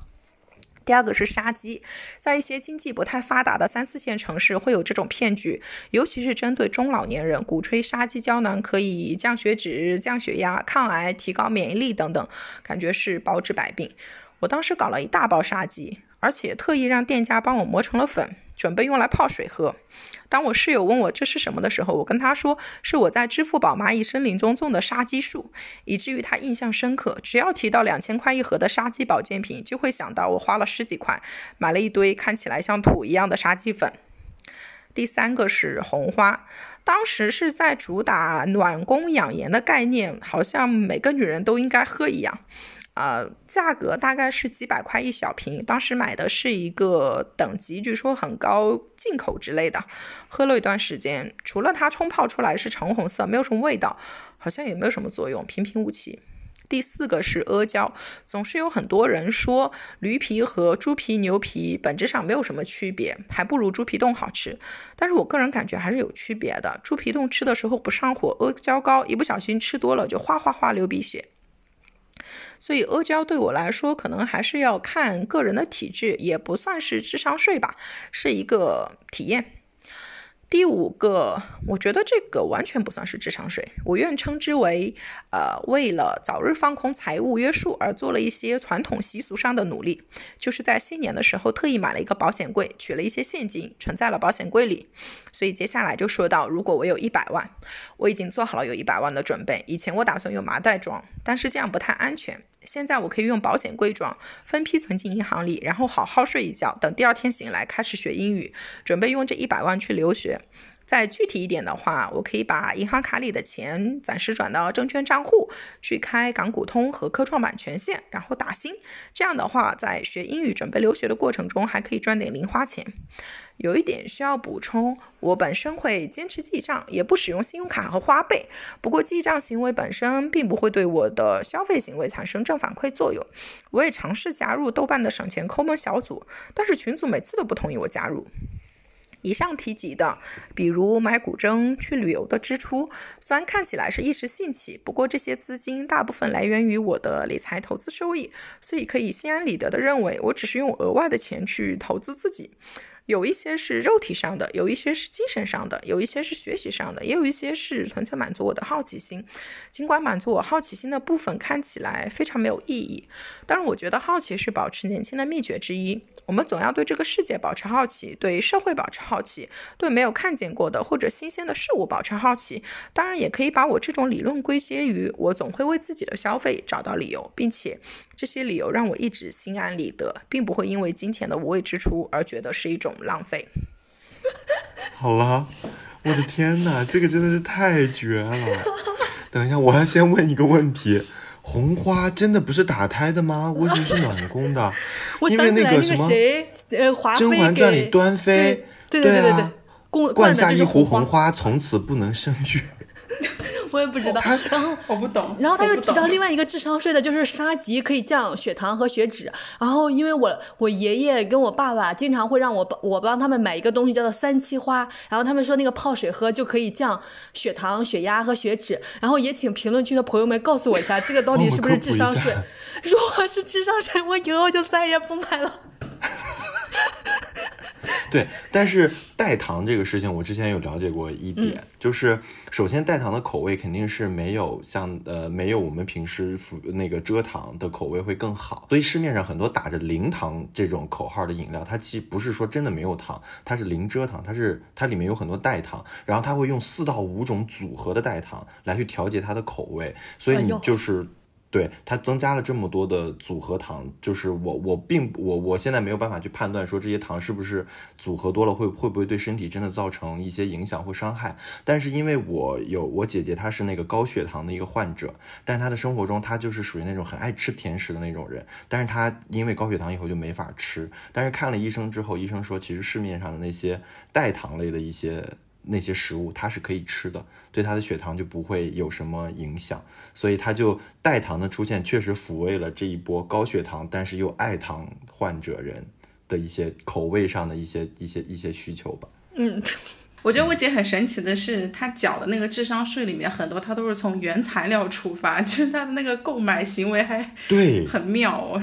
Speaker 5: 第二个是杀鸡，在一些经济不太发达的三四线城市会有这种骗局，尤其是针对中老年人，鼓吹杀鸡胶囊可以降血脂、降血压、抗癌、提高免疫力等等，感觉是包治百病。我当时搞了一大包杀鸡，而且特意让店家帮我磨成了粉。准备用来泡水喝。当我室友问我这是什么的时候，我跟他说是我在支付宝蚂蚁森林中种的杀鸡树，以至于他印象深刻。只要提到两千块一盒的杀鸡保健品，就会想到我花了十几块买了一堆看起来像土一样的杀鸡粉。第三个是红花，当时是在主打暖宫养颜的概念，好像每个女人都应该喝一样。呃，价格大概是几百块一小瓶，当时买的是一个等级，据说很高，进口之类的。喝了一段时间，除了它冲泡出来是橙红色，没有什么味道，好像也没有什么作用，平平无奇。第四个是阿胶，总是有很多人说驴皮和猪皮、牛皮本质上没有什么区别，还不如猪皮冻好吃。但是我个人感觉还是有区别的。猪皮冻吃的时候不上火，阿胶糕一不小心吃多了就哗哗哗流鼻血。所以阿胶对我来说，可能还是要看个人的体质，也不算是智商税吧，是一个体验。第五个，我觉得这个完全不算是智商税，我愿称之为，呃，为了早日放空财务约束而做了一些传统习俗上的努力，就是在新年的时候特意买了一个保险柜，取了一些现金存在了保险柜里。所以接下来就说到，如果我有一百万，我已经做好了有一百万的准备。以前我打算用麻袋装，但是这样不太安全。现在我可以用保险柜装，分批存进银行里，然后好好睡一觉，等第二天醒来开始学英语，准备用这一百万去留学。再具体一点的话，我可以把银行卡里的钱暂时转到证券账户，去开港股通和科创板权限，然后打新。这样的话，在学英语准备留学的过程中，还可以赚点零花钱。有一点需要补充，我本身会坚持记账，也不使用信用卡和花呗。不过记账行为本身并不会对我的消费行为产生正反馈作用。我也尝试加入豆瓣的省钱抠门小组，但是群组每次都不同意我加入。以上提及的，比如买古筝、去旅游的支出，虽然看起来是一时兴起，不过这些资金大部分来源于我的理财投资收益，所以可以心安理得的认为，我只是用额外的钱去投资自己。有一些是肉体上的，有一些是精神上的，有一些是学习上的，也有一些是纯粹满足我的好奇心。尽管满足我好奇心的部分看起来非常没有意义，但是我觉得好奇是保持年轻的秘诀之一。我们总要对这个世界保持好奇，对社会保持好奇，对没有看见过的或者新鲜的事物保持好奇。当然，也可以把我这种理论归结于我总会为自己的消费找到理由，并且这些理由让我一直心安理得，并不会因为金钱的无谓支出而觉得是一种浪费。
Speaker 2: 好了，我的天哪，这个真的是太绝了！等一下，我要先问一个问题。红花真的不是打胎的吗？为什么是暖宫的？因为那个什么，
Speaker 1: 呃，华《
Speaker 2: 甄嬛传》里端妃，
Speaker 1: 对对对对
Speaker 2: 对，灌下一壶红花，从此不能生育。
Speaker 1: 我也不知道，然后
Speaker 3: 我不懂，
Speaker 1: 然后他又提到另外一个智商税的，就是沙棘可以降血糖和血脂。然后因为我我爷爷跟我爸爸经常会让我我帮他们买一个东西叫做三七花，然后他们说那个泡水喝就可以降血糖、血压和血脂。然后也请评论区的朋友们告诉我一下，这个到底是不是智商税？如果是智商税，我以后就再也不买了。
Speaker 2: 对，但是代糖这个事情，我之前有了解过一点，就是首先代糖的口味肯定是没有像呃没有我们平时服那个蔗糖的口味会更好，所以市面上很多打着零糖这种口号的饮料，它既不是说真的没有糖，它是零蔗糖，它是它里面有很多代糖，然后它会用四到五种组合的代糖来去调节它的口味，所以你就是。对它增加了这么多的组合糖，就是我我并我我现在没有办法去判断说这些糖是不是组合多了会会不会对身体真的造成一些影响或伤害。但是因为我有我姐姐，她是那个高血糖的一个患者，但她的生活中她就是属于那种很爱吃甜食的那种人，但是她因为高血糖以后就没法吃。但是看了医生之后，医生说其实市面上的那些代糖类的一些。那些食物它是可以吃的，对他的血糖就不会有什么影响，所以他就代糖的出现确实抚慰了这一波高血糖但是又爱糖患者人的一些口味上的一些一些一些需求吧。
Speaker 1: 嗯，
Speaker 3: 我觉得我姐很神奇的是，她缴的那个智商税里面很多，她都是从原材料出发，就是她的那个购买行为还
Speaker 2: 对
Speaker 3: 很妙。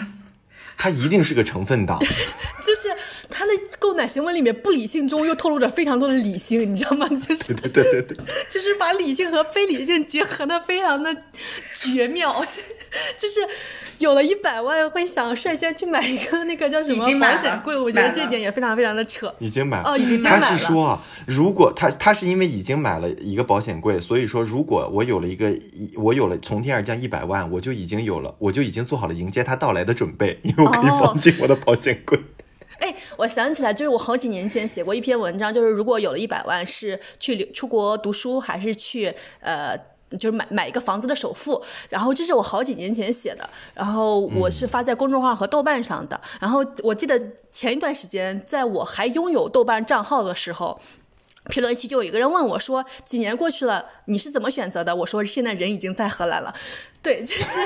Speaker 2: 他一定是个成分党，
Speaker 1: 就是他的购买行为里面不理性中又透露着非常多的理性，你知道吗？就是
Speaker 2: 对对对对，
Speaker 1: 就是把理性和非理性结合的非常的绝妙，就是有了一百万会想率先去买一个那个叫什么保险柜，我觉得这点也非常非常的扯。
Speaker 2: 已经买
Speaker 1: 了哦，已经买
Speaker 2: 了。他是说啊，如果他他是因为已经买了一个保险柜，所以说如果我有了一个我有了从天而降一百万，我就已经有了，我就已经做好了迎接他到来的准备，因为我可以放进我的保险柜。
Speaker 1: 哎，我想起来，就是我好几年前写过一篇文章，就是如果有了一百万，是去出国读书，还是去呃，就是买买一个房子的首付。然后这是我好几年前写的，然后我是发在公众号和豆瓣上的。然后我记得前一段时间，在我还拥有豆瓣账号的时候，评论区就有一个人问我说：“几年过去了，你是怎么选择的？”我说：“现在人已经在荷兰了。”对，就是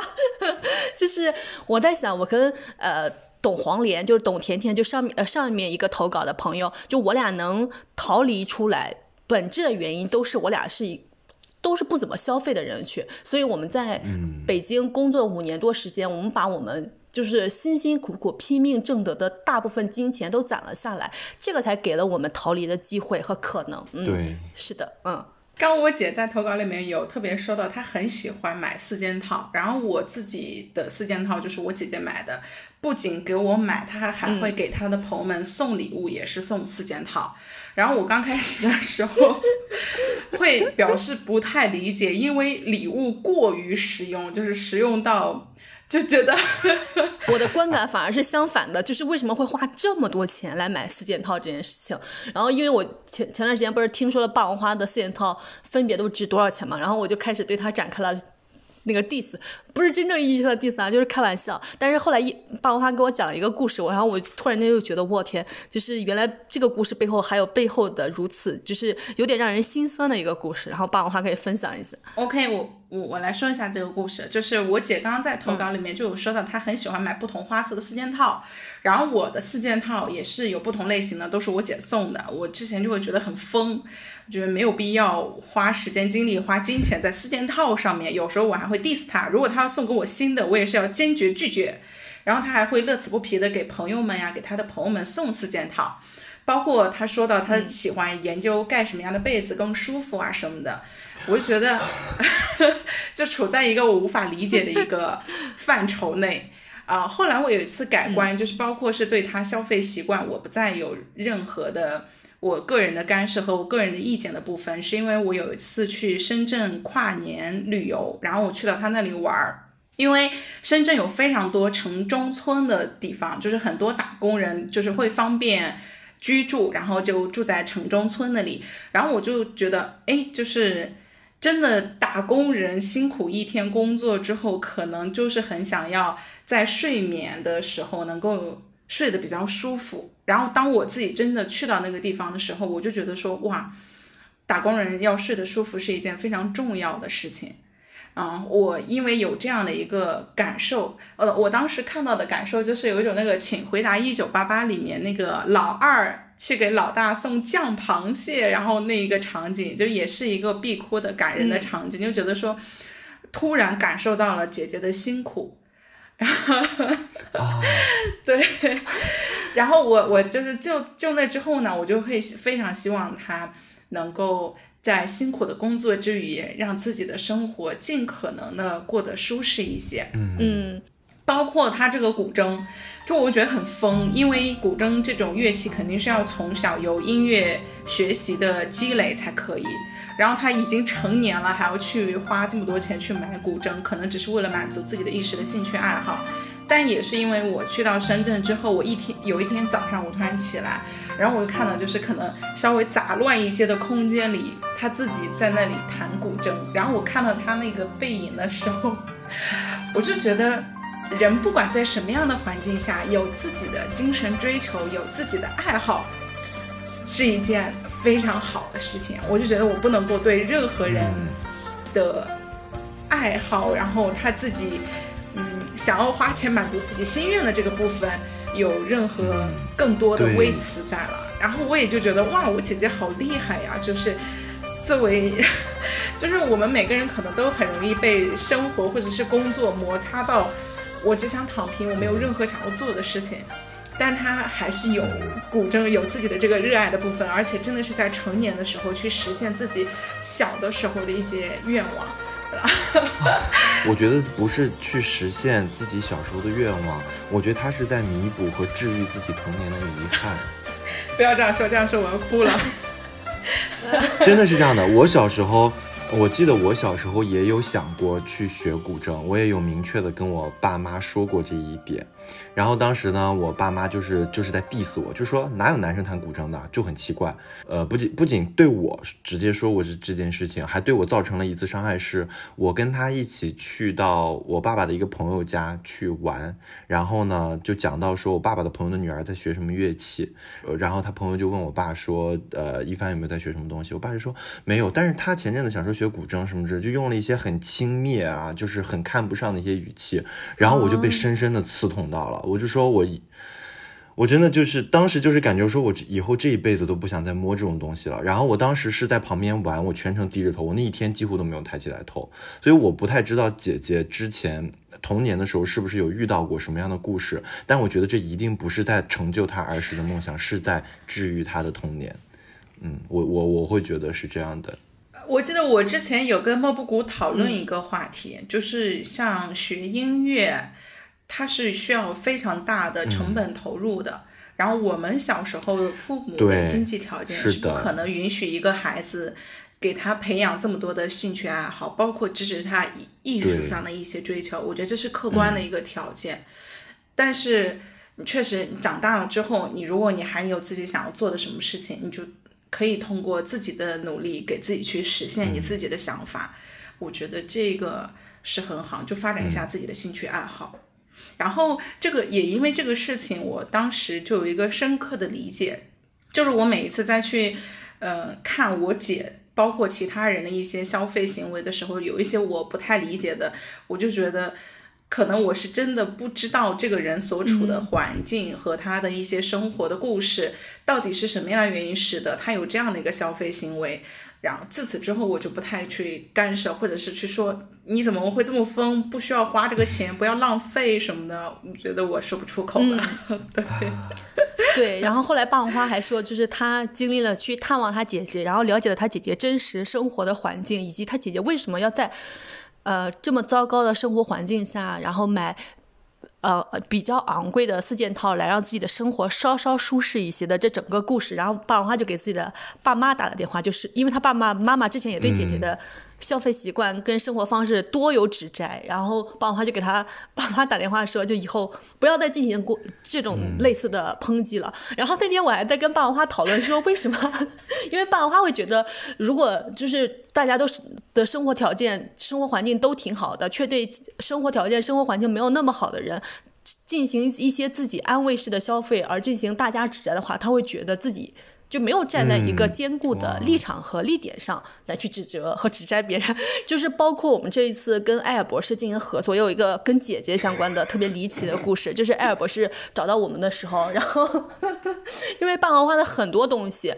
Speaker 1: 就是我在想，我跟呃。董黄连就是董甜甜，就上面呃上面一个投稿的朋友，就我俩能逃离出来，本质的原因都是我俩是一都是不怎么消费的人群，所以我们在北京工作五年多时间，我们把我们就是辛辛苦苦拼命挣得的大部分金钱都攒了下来，这个才给了我们逃离的机会和可能。嗯，
Speaker 2: 对，
Speaker 1: 是的，嗯。
Speaker 3: 刚我姐在投稿里面有特别说到，她很喜欢买四件套，然后我自己的四件套就是我姐姐买的，不仅给我买，她还还会给她的朋友们送礼物，也是送四件套。然后我刚开始的时候 会表示不太理解，因为礼物过于实用，就是实用到。就觉得
Speaker 1: 我的观感反而是相反的，就是为什么会花这么多钱来买四件套这件事情。然后因为我前前段时间不是听说了霸王花的四件套分别都值多少钱嘛，然后我就开始对它展开了那个 diss，不是真正意义上的 diss 啊，就是开玩笑。但是后来一霸王花给我讲了一个故事，我然后我突然间又觉得我天，就是原来这个故事背后还有背后的如此，就是有点让人心酸的一个故事。然后霸王花可以分享一下。
Speaker 3: OK，我。我我来说一下这个故事，就是我姐刚刚在投稿里面就有说到，她很喜欢买不同花色的四件套，然后我的四件套也是有不同类型的，都是我姐送的。我之前就会觉得很疯，觉得没有必要花时间精力花金钱在四件套上面。有时候我还会 diss 他，如果他要送给我新的，我也是要坚决拒绝。然后他还会乐此不疲的给朋友们呀，给他的朋友们送四件套，包括他说到他喜欢研究盖什么样的被子更舒服啊什么的。我就觉得，就处在一个我无法理解的一个范畴内啊。后来我有一次改观，就是包括是对他消费习惯，我不再有任何的我个人的干涉和我个人的意见的部分，是因为我有一次去深圳跨年旅游，然后我去到他那里玩儿，因为深圳有非常多城中村的地方，就是很多打工人就是会方便居住，然后就住在城中村那里，然后我就觉得，哎，就是。真的打工人辛苦一天工作之后，可能就是很想要在睡眠的时候能够睡得比较舒服。然后当我自己真的去到那个地方的时候，我就觉得说，哇，打工人要睡得舒服是一件非常重要的事情。嗯，我因为有这样的一个感受，呃，我当时看到的感受就是有一种那个《请回答一九八八》里面那个老二。去给老大送酱螃蟹，然后那一个场景就也是一个必哭的感人的场景，就觉得说突然感受到了姐姐的辛苦，然 后对，然后我我就是就就那之后呢，我就会非常希望他能够在辛苦的工作之余，让自己的生活尽可能的过得舒适一些。
Speaker 1: 嗯。
Speaker 3: 包括他这个古筝，就我觉得很疯，因为古筝这种乐器肯定是要从小有音乐学习的积累才可以。然后他已经成年了，还要去花这么多钱去买古筝，可能只是为了满足自己的一时的兴趣爱好。但也是因为我去到深圳之后，我一天有一天早上我突然起来，然后我就看到就是可能稍微杂乱一些的空间里，他自己在那里弹古筝。然后我看到他那个背影的时候，我就觉得。人不管在什么样的环境下，有自己的精神追求，有自己的爱好，是一件非常好的事情。我就觉得我不能够对任何人的爱好，然后他自己嗯想要花钱满足自己心愿的这个部分，有任何更多的微词在了。然后我也就觉得哇，我姐姐好厉害呀！就是作为，就是我们每个人可能都很容易被生活或者是工作摩擦到。我只想躺平，我没有任何想要做的事情，但他还是有古筝，有自己的这个热爱的部分，而且真的是在成年的时候去实现自己小的时候的一些愿望。了。
Speaker 2: 我觉得不是去实现自己小时候的愿望，我觉得他是在弥补和治愈自己童年的遗憾。
Speaker 3: 不要这样说，这样说我要哭了。
Speaker 2: 真的是这样的，我小时候。我记得我小时候也有想过去学古筝，我也有明确的跟我爸妈说过这一点。然后当时呢，我爸妈就是就是在 diss 我，就说哪有男生弹古筝的，就很奇怪。呃，不仅不仅对我直接说我是这件事情，还对我造成了一次伤害。是我跟他一起去到我爸爸的一个朋友家去玩，然后呢就讲到说我爸爸的朋友的女儿在学什么乐器，呃，然后他朋友就问我爸说，呃，一帆有没有在学什么东西？我爸就说没有，但是他前阵子想说学古筝什么的，就用了一些很轻蔑啊，就是很看不上的一些语气，然后我就被深深的刺痛到了。我就说，我，我真的就是当时就是感觉说，我以后这一辈子都不想再摸这种东西了。然后我当时是在旁边玩，我全程低着头，我那一天几乎都没有抬起来头。所以我不太知道姐姐之前童年的时候是不是有遇到过什么样的故事，但我觉得这一定不是在成就她儿时的梦想，是在治愈她的童年。嗯，我我我会觉得是这样的。
Speaker 3: 我记得我之前有跟莫布谷讨论一个话题，就是像学音乐。它是需要非常大的成本投入的，然后我们小时候父母的经济条件是不可能允许一个孩子给他培养这么多的兴趣爱好，包括支持他艺术上的一些追求。我觉得这是客观的一个条件。但是你确实，你长大了之后，你如果你还有自己想要做的什么事情，你就可以通过自己的努力给自己去实现你自己的想法。我觉得这个是很好，就发展一下自己的兴趣爱好。然后这个也因为这个事情，我当时就有一个深刻的理解，就是我每一次再去，呃，看我姐包括其他人的一些消费行为的时候，有一些我不太理解的，我就觉得，可能我是真的不知道这个人所处的环境和他的一些生活的故事，到底是什么样的原因使得他有这样的一个消费行为。然后自此之后，我就不太去干涉，或者是去说你怎么会这么疯，不需要花这个钱，不要浪费什么的。我觉得我说不出口了。对
Speaker 1: 对。然后后来霸王花还说，就是他经历了去探望他姐姐，然后了解了他姐姐真实生活的环境，以及他姐姐为什么要在呃这么糟糕的生活环境下，然后买。呃，比较昂贵的四件套来让自己的生活稍稍舒适一些的这整个故事，然后爸爸就给自己的爸妈打了电话，就是因为他爸爸妈妈之前也对姐姐的。消费习惯跟生活方式多有指摘，然后爸妈就给他爸妈打电话说，就以后不要再进行过这种类似的抨击了。然后那天我还在跟爸爸花讨论说，为什么？因为爸爸花会觉得，如果就是大家都是的生活条件、生活环境都挺好的，却对生活条件、生活环境没有那么好的人进行一些自己安慰式的消费，而进行大家指摘的话，他会觉得自己。就没有站在一个坚固的立场和立点上来去指责和指摘别人，就是包括我们这一次跟艾尔博士进行合作，有一个跟姐姐相关的特别离奇的故事，就是艾尔博士找到我们的时候，然后 因为霸王花的很多东西。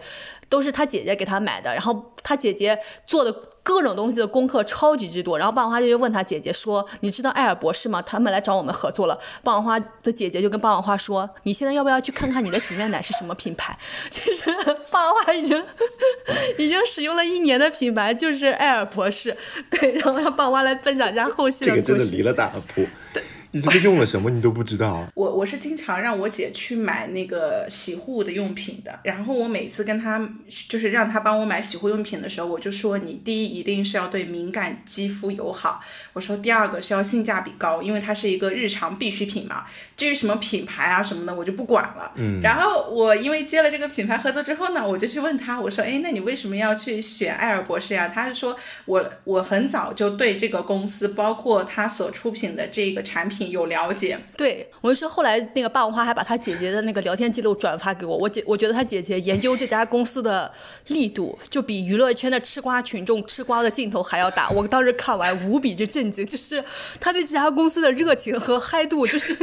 Speaker 1: 都是他姐姐给他买的，然后他姐姐做的各种东西的功课超级之多，然后霸王花就问他姐姐说：“你知道艾尔博士吗？他们来找我们合作了。”霸王花的姐姐就跟霸王花说：“你现在要不要去看看你的洗面奶是什么品牌？”其实棒花已经 已经使用了一年的品牌就是艾尔博士，对，然后让霸王花来分享一下后续的
Speaker 2: 故事。这个真的离了大谱。
Speaker 3: 对。
Speaker 2: 你这个用了什么？你都不知道。
Speaker 3: 我我是经常让我姐去买那个洗护的用品的。然后我每次跟她就是让她帮我买洗护用品的时候，我就说你第一一定是要对敏感肌肤友好。我说第二个是要性价比高，因为它是一个日常必需品嘛。至于什么品牌啊什么的，我就不管了。嗯。然后我因为接了这个品牌合作之后呢，我就去问他，我说，哎，那你为什么要去选艾尔博士呀？他是说我我很早就对这个公司，包括他所出品的这个产品。有了解，
Speaker 1: 对我就说，后来那个霸王花还把他姐姐的那个聊天记录转发给我，我姐我觉得他姐姐研究这家公司的力度，就比娱乐圈的吃瓜群众吃瓜的劲头还要大。我当时看完无比之震惊，就是他对这家公司的热情和嗨度，就是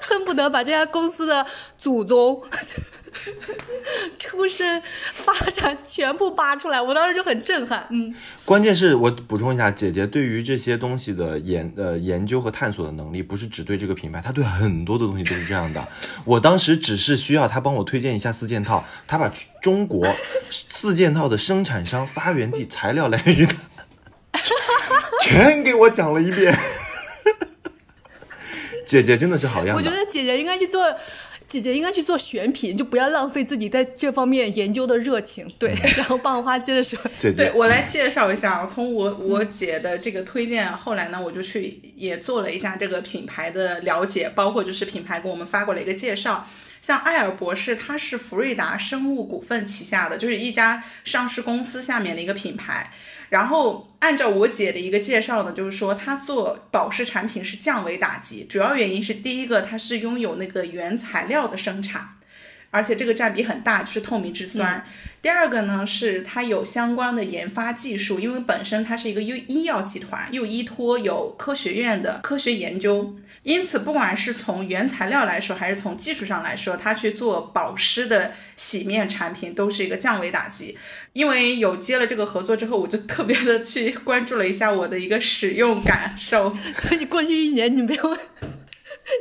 Speaker 1: 恨不得把这家公司的祖宗。出身、发展全部扒出来，我当时就很震撼。嗯，
Speaker 2: 关键是我补充一下，姐姐对于这些东西的研呃研究和探索的能力，不是只对这个品牌，她对很多的东西都是这样的。我当时只是需要她帮我推荐一下四件套，她把中国四件套的生产商、发源地、材料来源于。全给我讲了一遍。姐姐真的是好样的，
Speaker 1: 我觉得姐姐应该去做。姐姐应该去做选品，就不要浪费自己在这方面研究的热情。对，然后棒花接着说。
Speaker 2: 姐姐，
Speaker 3: 对我来介绍一下，从我我姐的这个推荐，后来呢，我就去也做了一下这个品牌的了解，包括就是品牌给我们发过了一个介绍。像艾尔博士，它是福瑞达生物股份旗下的，就是一家上市公司下面的一个品牌。然后按照我姐的一个介绍呢，就是说她做保湿产品是降维打击，主要原因是第一个，它是拥有那个原材料的生产，而且这个占比很大，就是透明质酸。第二个呢是它有相关的研发技术，因为本身它是一个医医药集团，又依托有科学院的科学研究。因此，不管是从原材料来说，还是从技术上来说，它去做保湿的洗面产品都是一个降维打击。因为有接了这个合作之后，我就特别的去关注了一下我的一个使用感受。
Speaker 1: 所以你过去一年你没有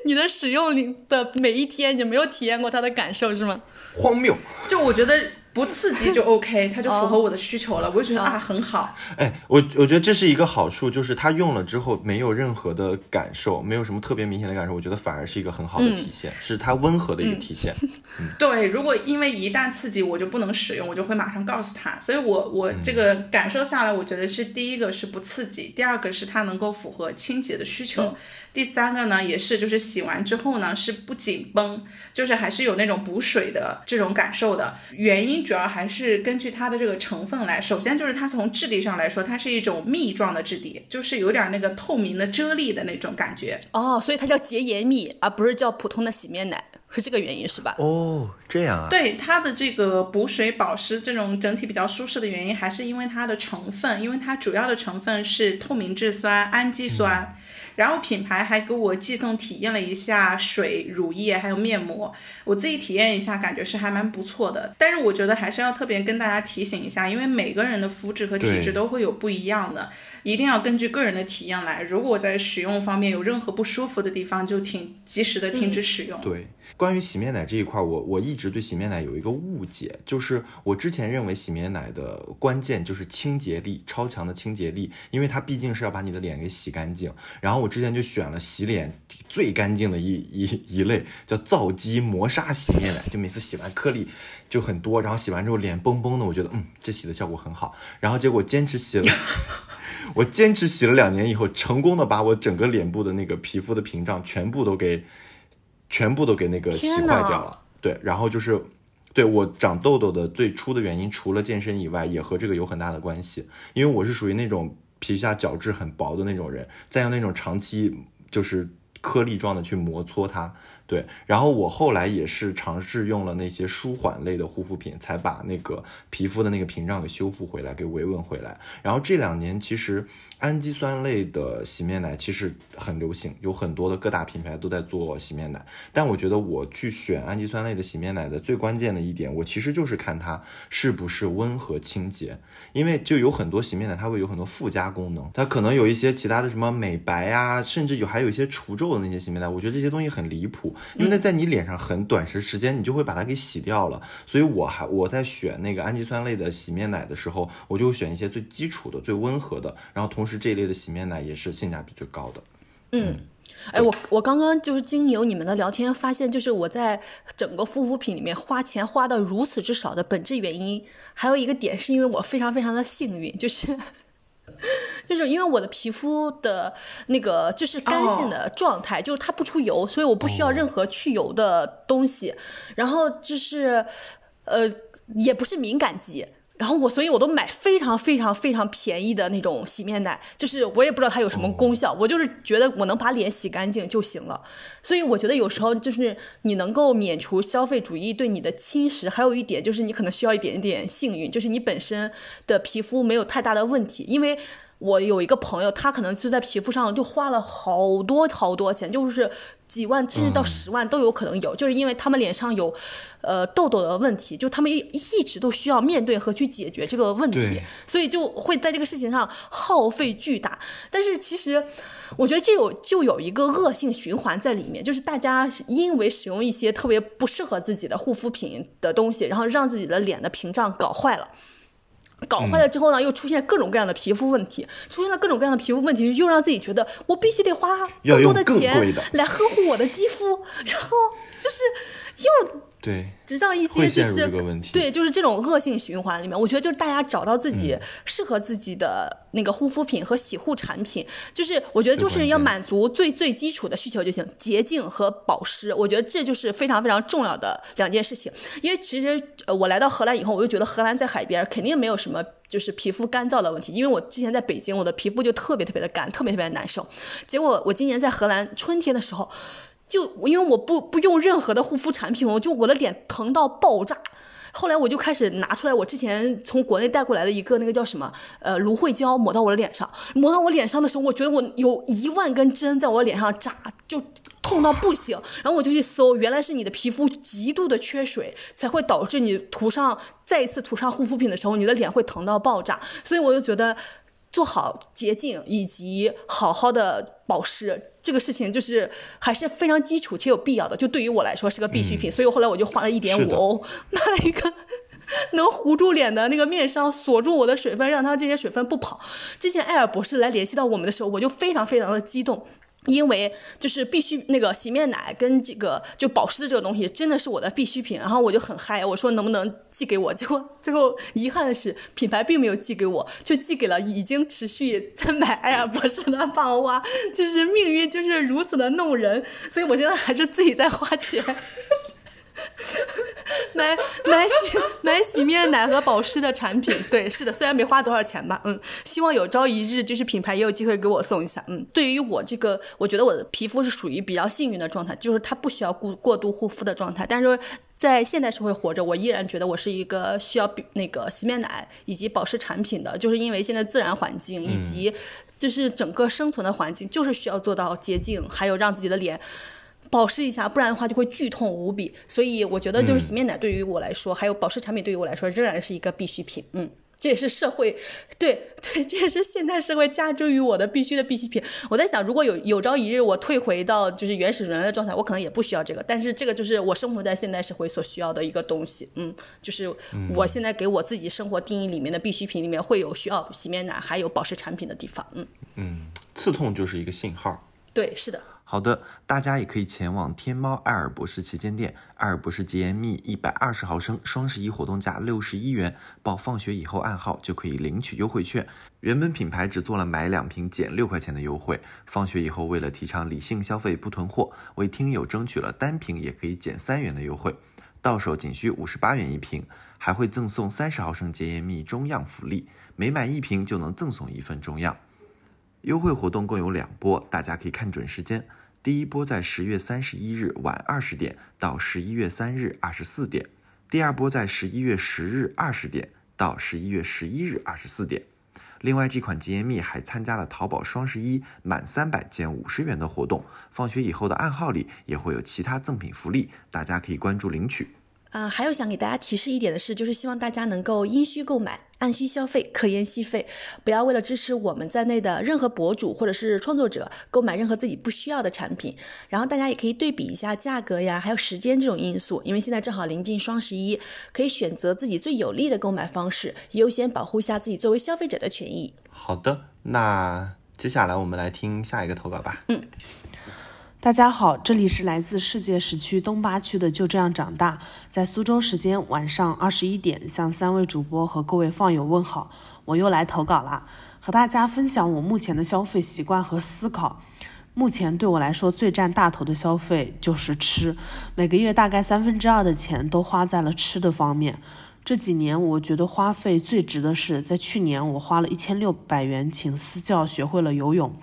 Speaker 1: 你的使用里的每一天，你没有体验过它的感受是吗？
Speaker 2: 荒谬！
Speaker 3: 就我觉得。不刺激就 OK，它就符合我的需求了，我就觉得啊很好。
Speaker 2: 哎，我我觉得这是一个好处，就是它用了之后没有任何的感受，没有什么特别明显的感受，我觉得反而是一个很好的体现，是它温和的一个体现。
Speaker 3: 对，如果因为一旦刺激我就不能使用，我就会马上告诉他。所以我我这个感受下来，我觉得是第一个是不刺激，第二个是它能够符合清洁的需求。第三个呢，也是就是洗完之后呢是不紧绷，就是还是有那种补水的这种感受的。原因主要还是根据它的这个成分来。首先就是它从质地上来说，它是一种蜜状的质地，就是有点那个透明的啫喱的那种感觉。
Speaker 1: 哦，所以它叫洁颜蜜，而不是叫普通的洗面奶，是这个原因是吧？
Speaker 2: 哦，这样啊。
Speaker 3: 对它的这个补水保湿这种整体比较舒适的原因，还是因为它的成分，因为它主要的成分是透明质酸、氨基酸。然后品牌还给我寄送体验了一下水、乳液还有面膜，我自己体验一下，感觉是还蛮不错的。但是我觉得还是要特别跟大家提醒一下，因为每个人的肤质和体质都会有不一样的，一定要根据个人的体验来。如果在使用方面有任何不舒服的地方，就挺及时的停止使用。
Speaker 2: 对。关于洗面奶这一块，我我一直对洗面奶有一个误解，就是我之前认为洗面奶的关键就是清洁力，超强的清洁力，因为它毕竟是要把你的脸给洗干净。然后我之前就选了洗脸最干净的一一一类，叫皂基磨砂洗面奶，就每次洗完颗粒就很多，然后洗完之后脸绷绷的，我觉得嗯，这洗的效果很好。然后结果坚持洗了，我坚持洗了两年以后，成功的把我整个脸部的那个皮肤的屏障全部都给。全部都给那个洗坏掉了，对，然后就是，对我长痘痘的最初的原因，除了健身以外，也和这个有很大的关系，因为我是属于那种皮下角质很薄的那种人，再用那种长期就是颗粒状的去摩搓它。对，然后我后来也是尝试用了那些舒缓类的护肤品，才把那个皮肤的那个屏障给修复回来，给维稳回来。然后这两年其实氨基酸类的洗面奶其实很流行，有很多的各大品牌都在做洗面奶。但我觉得我去选氨基酸类的洗面奶的最关键的一点，我其实就是看它是不是温和清洁，因为就有很多洗面奶它会有很多附加功能，它可能有一些其他的什么美白啊，甚至有还有一些除皱的那些洗面奶，我觉得这些东西很离谱。因为在你脸上很短时时间，你就会把它给洗掉了。所以我还我在选那个氨基酸类的洗面奶的时候，我就选一些最基础的、最温和的。然后同时这一类的洗面奶也是性价比最高的。
Speaker 1: 嗯，哎，我我刚刚就是经由你们的聊天发现，就是我在整个护肤品里面花钱花的如此之少的本质原因，还有一个点是因为我非常非常的幸运，就是。就是因为我的皮肤的那个就是干性的状态，就是它不出油，所以我不需要任何去油的东西。然后就是，呃，也不是敏感肌。然后我，所以我都买非常非常非常便宜的那种洗面奶，就是我也不知道它有什么功效，我就是觉得我能把脸洗干净就行了。所以我觉得有时候就是你能够免除消费主义对你的侵蚀，还有一点就是你可能需要一点点幸运，就是你本身的皮肤没有太大的问题，因为。我有一个朋友，他可能就在皮肤上就花了好多好多钱，就是几万甚至到十万都有可能有，就是因为他们脸上有，呃痘痘的问题，就他们一一直都需要面对和去解决这个问题，所以就会在这个事情上耗费巨大。但是其实我觉得这有就有一个恶性循环在里面，就是大家因为使用一些特别不适合自己的护肤品的东西，然后让自己的脸的屏障搞坏了。搞坏了之后呢，又出现各种各样的皮肤问题，出现了各种各样的皮肤问题，又让自己觉得我必须得花更多的钱来呵护我的肌肤，然后就是又。
Speaker 2: 对，
Speaker 1: 直到一些就是对，就是这种恶性循环里面，我觉得就是大家找到自己适合自己的那个护肤品和洗护产品，就是我觉得就是要满足最最基础的需求就行，洁净和保湿，我觉得这就是非常非常重要的两件事情。因为其实呃，我来到荷兰以后，我就觉得荷兰在海边肯定没有什么就是皮肤干燥的问题，因为我之前在北京，我的皮肤就特别特别的干，特别特别难受。结果我今年在荷兰春天的时候。就因为我不不用任何的护肤产品，我就我的脸疼到爆炸。后来我就开始拿出来我之前从国内带过来的一个那个叫什么呃芦荟胶抹到我的脸上，抹到我脸上的时候，我觉得我有一万根针在我脸上扎，就痛到不行。然后我就去搜，原来是你的皮肤极度的缺水，才会导致你涂上再一次涂上护肤品的时候，你的脸会疼到爆炸。所以我就觉得。做好洁净以及好好的保湿，这个事情就是还是非常基础且有必要的。就对于我来说是个必需品，所以后来我就花了一点五欧买了一个 能糊住脸的那个面霜，锁住我的水分，让它这些水分不跑。之前艾尔博士来联系到我们的时候，我就非常非常的激动。因为就是必须那个洗面奶跟这个就保湿的这个东西真的是我的必需品，然后我就很嗨，我说能不能寄给我？结果最后遗憾的是品牌并没有寄给我，就寄给了已经持续在买爱尔博士的胖花，就是命运就是如此的弄人，所以我现在还是自己在花钱。买买洗买洗面奶和保湿的产品，对，是的，虽然没花多少钱吧，嗯，希望有朝一日就是品牌也有机会给我送一下，嗯，对于我这个，我觉得我的皮肤是属于比较幸运的状态，就是它不需要过过度护肤的状态，但是在现代社会活着，我依然觉得我是一个需要那个洗面奶以及保湿产品的，就是因为现在自然环境以及就是整个生存的环境，就是需要做到洁净，还有让自己的脸。保湿一下，不然的话就会剧痛无比。所以我觉得，就是洗面奶对于我来说，还有保湿产品对于我来说，仍然是一个必需品。嗯，这也是社会，对 对，这也是现代社会加诸于我的必须的必需品。我在想，如果有有朝一日我退回到就是原始人类的状态，我可能也不需要这个。但是这个就是我生活在现代社会所需要的一个东西。嗯，就是我现在给我自己生活定义里面的必需品里面会有需要洗面奶还有保湿产品的地方。嗯
Speaker 2: 嗯，刺痛就是一个信号。
Speaker 1: 对，是的。
Speaker 2: 好的，大家也可以前往天猫艾尔博士旗舰店，艾尔博士洁颜蜜一百二十毫升，双十一活动价六十一元，报放学以后暗号就可以领取优惠券。原本品牌只做了买两瓶减六块钱的优惠，放学以后为了提倡理性消费不囤货，为听友争取了单瓶也可以减三元的优惠，到手仅需五十八元一瓶，还会赠送三十毫升洁颜蜜中样福利，每买一瓶就能赠送一份中样。优惠活动共有两波，大家可以看准时间。第一波在十月三十一日晚二十点到十一月三日二十四点，第二波在十一月十日二十点到十一月十一日二十四点。另外，这款洁颜蜜还参加了淘宝双十一满三百减五十元的活动，放学以后的暗号里也会有其他赠品福利，大家可以关注领取。
Speaker 1: 呃，还有想给大家提示一点的是，就是希望大家能够因需购买，按需消费，可言吸费，不要为了支持我们在内的任何博主或者是创作者购买任何自己不需要的产品。然后大家也可以对比一下价格呀，还有时间这种因素，因为现在正好临近双十一，可以选择自己最有利的购买方式，优先保护一下自己作为消费者的权益。
Speaker 2: 好的，那接下来我们来听下一个投稿吧。
Speaker 1: 嗯。
Speaker 6: 大家好，这里是来自世界时区东八区的就这样长大，在苏州时间晚上二十一点，向三位主播和各位放友问好。我又来投稿啦，和大家分享我目前的消费习惯和思考。目前对我来说最占大头的消费就是吃，每个月大概三分之二的钱都花在了吃的方面。这几年我觉得花费最值的是，在去年我花了一千六百元请私教学会了游泳。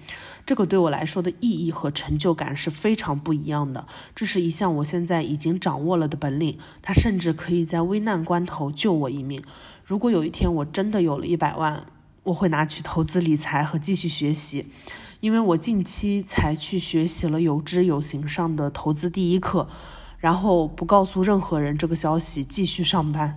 Speaker 6: 这个对我来说的意义和成就感是非常不一样的。这是一项我现在已经掌握了的本领，它甚至可以在危难关头救我一命。如果有一天我真的有了一百万，我会拿去投资理财和继续学习，因为我近期才去学习了有知有行上的投资第一课，然后不告诉任何人这个消息，继续上班。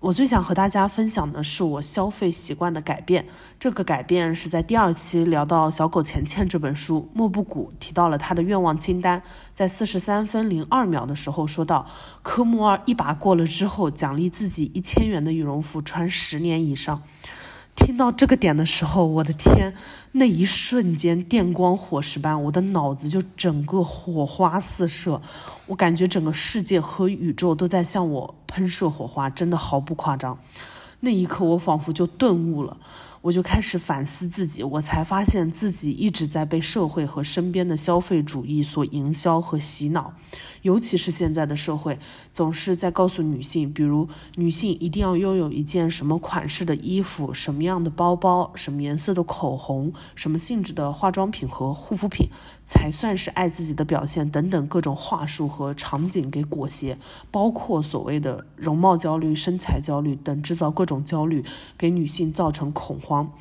Speaker 6: 我最想和大家分享的是我消费习惯的改变。这个改变是在第二期聊到《小狗钱钱》这本书，莫布谷提到了他的愿望清单，在四十三分零二秒的时候说到，科目二一把过了之后，奖励自己一千元的羽绒服穿十年以上。听到这个点的时候，我的天，那一瞬间电光火石般，我的脑子就整个火花四射，我感觉整个世界和宇宙都在向我喷射火花，真的毫不夸张。那一刻，我仿佛就顿悟了。我就开始反思自己，我才发现自己一直在被社会和身边的消费主义所营销和洗脑，尤其是现在的社会总是在告诉女性，比如女性一定要拥有一件什么款式的衣服、什么样的包包、什么颜色的口红、什么性质的化妆品和护肤品才算是爱自己的表现等等各种话术和场景给裹挟，包括所谓的容貌焦虑、身材焦虑等，制造各种焦虑，给女性造成恐慌。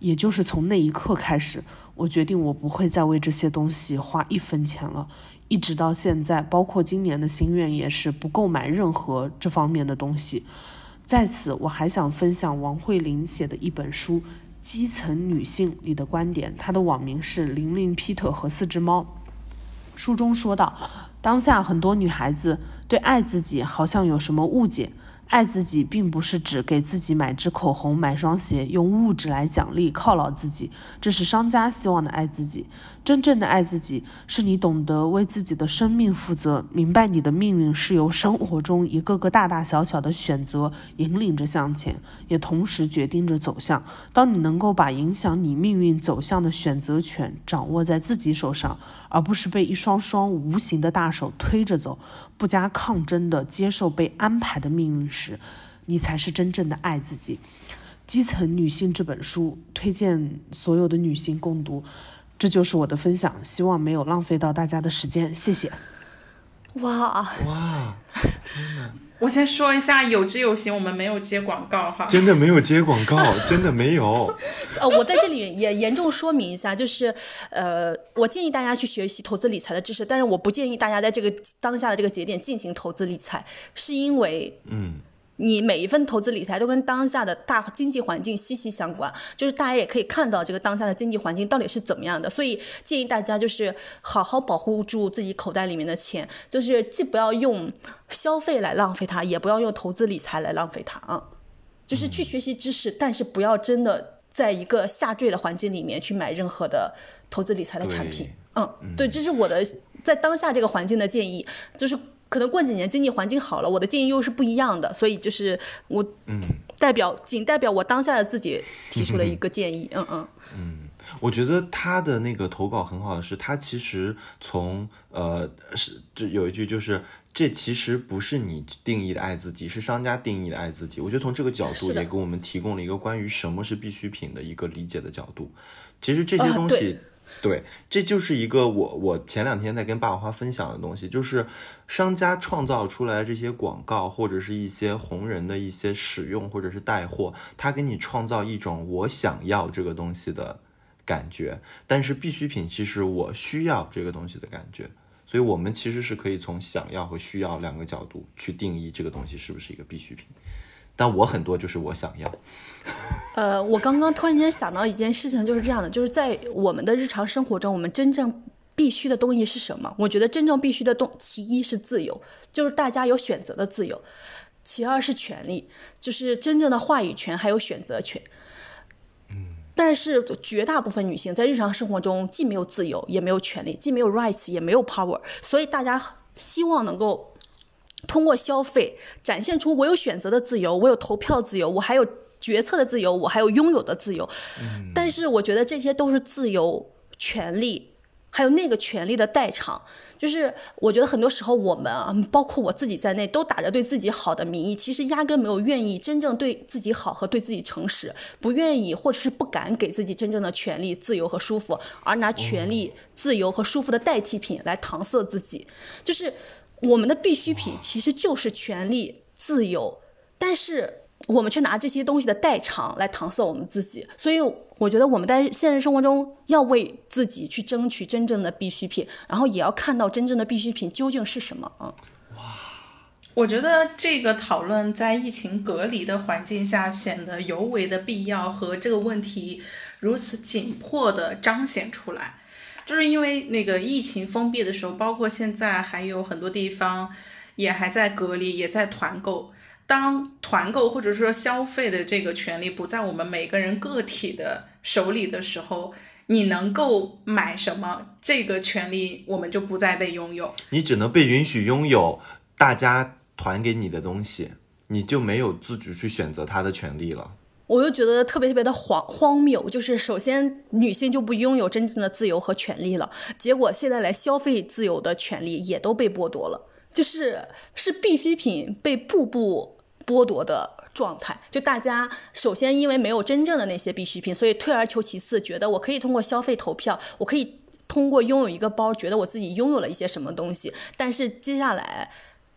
Speaker 6: 也就是从那一刻开始，我决定我不会再为这些东西花一分钱了。一直到现在，包括今年的心愿也是不购买任何这方面的东西。在此，我还想分享王慧玲写的一本书《基层女性》里的观点。她的网名是玲玲、皮特和四只猫。书中说到，当下很多女孩子对爱自己好像有什么误解。爱自己并不是指给自己买支口红、买双鞋，用物质来奖励犒劳自己，这是商家希望的爱自己。真正的爱自己，是你懂得为自己的生命负责，明白你的命运是由生活中一个个大大小小的选择引领着向前，也同时决定着走向。当你能够把影响你命运走向的选择权掌握在自己手上，而不是被一双双无形的大手推着走，不加抗争的接受被安排的命运时，你才是真正的爱自己。基层女性这本书推荐所有的女性共读。这就是我的分享，希望没有浪费到大家的时间，谢谢。
Speaker 1: 哇
Speaker 2: 哇，天哪！
Speaker 3: 我先说一下，有之有行，我们没有接广告哈，
Speaker 2: 真的没有接广告，真的没有。
Speaker 1: 呃，我在这里也严重说明一下，就是呃，我建议大家去学习投资理财的知识，但是我不建议大家在这个当下的这个节点进行投资理财，是因为嗯。你每一份投资理财都跟当下的大经济环境息息相关，就是大家也可以看到这个当下的经济环境到底是怎么样的，所以建议大家就是好好保护住自己口袋里面的钱，就是既不要用消费来浪费它，也不要用投资理财来浪费它啊，就是去学习知识，但是不要真的在一个下坠的环境里面去买任何的投资理财的产品。嗯，对，这是我的在当下这个环境的建议，就是。可能过几年经济环境好了，我的建议又是不一样的，所以就是我代表仅代表我当下的自己提出的一个建议。嗯嗯
Speaker 2: 嗯，我觉得他的那个投稿很好的是，他其实从呃是这有一句就是这其实不是你定义的爱自己，是商家定义的爱自己。我觉得从这个角度也给我们提供了一个关于什么是必需品的一个理解的角度。其实这些东西。对，这就是一个我我前两天在跟霸王花分享的东西，就是商家创造出来这些广告或者是一些红人的一些使用或者是带货，他给你创造一种我想要这个东西的感觉，但是必需品其实我需要这个东西的感觉，所以我们其实是可以从想要和需要两个角度去定义这个东西是不是一个必需品。但我很多就是我想要。
Speaker 1: 呃，我刚刚突然间想到一件事情，就是这样的，就是在我们的日常生活中，我们真正必须的东西是什么？我觉得真正必须的东，其一是自由，就是大家有选择的自由；其二是权利，就是真正的话语权还有选择权。嗯。但是绝大部分女性在日常生活中既没有自由，也没有权利，既没有 rights，也没有 power，所以大家希望能够。通过消费展现出我有选择的自由，我有投票自由，我还有决策的自由，我还有拥有的自由。但是我觉得这些都是自由、权利，还有那个权利的代偿。就是我觉得很多时候我们啊，包括我自己在内，都打着对自己好的名义，其实压根没有愿意真正对自己好和对自己诚实，不愿意或者是不敢给自己真正的权利、自由和舒服，而拿权利、自由和舒服的代替品来搪塞自己，就是。我们的必需品其实就是权利、自由，但是我们却拿这些东西的代偿来搪塞我们自己。所以，我觉得我们在现实生活中要为自己去争取真正的必需品，然后也要看到真正的必需品究竟是什么。嗯，
Speaker 3: 哇，我觉得这个讨论在疫情隔离的环境下显得尤为的必要，和这个问题如此紧迫的彰显出来，就是因为那个疫情封闭的时候，包括现在还有很多地方也还在隔离，也在团购。当团购或者说消费的这个权利不在我们每个人个体的手里的时候，你能够买什么，这个权利我们就不再被拥有，
Speaker 2: 你只能被允许拥有大家。团给你的东西，你就没有自主去选择它的权利了。
Speaker 1: 我就觉得特别特别的荒荒谬，就是首先女性就不拥有真正的自由和权利了，结果现在来消费自由的权利也都被剥夺了，就是是必需品被步步剥夺的状态。就大家首先因为没有真正的那些必需品，所以退而求其次，觉得我可以通过消费投票，我可以通过拥有一个包，觉得我自己拥有了一些什么东西。但是接下来。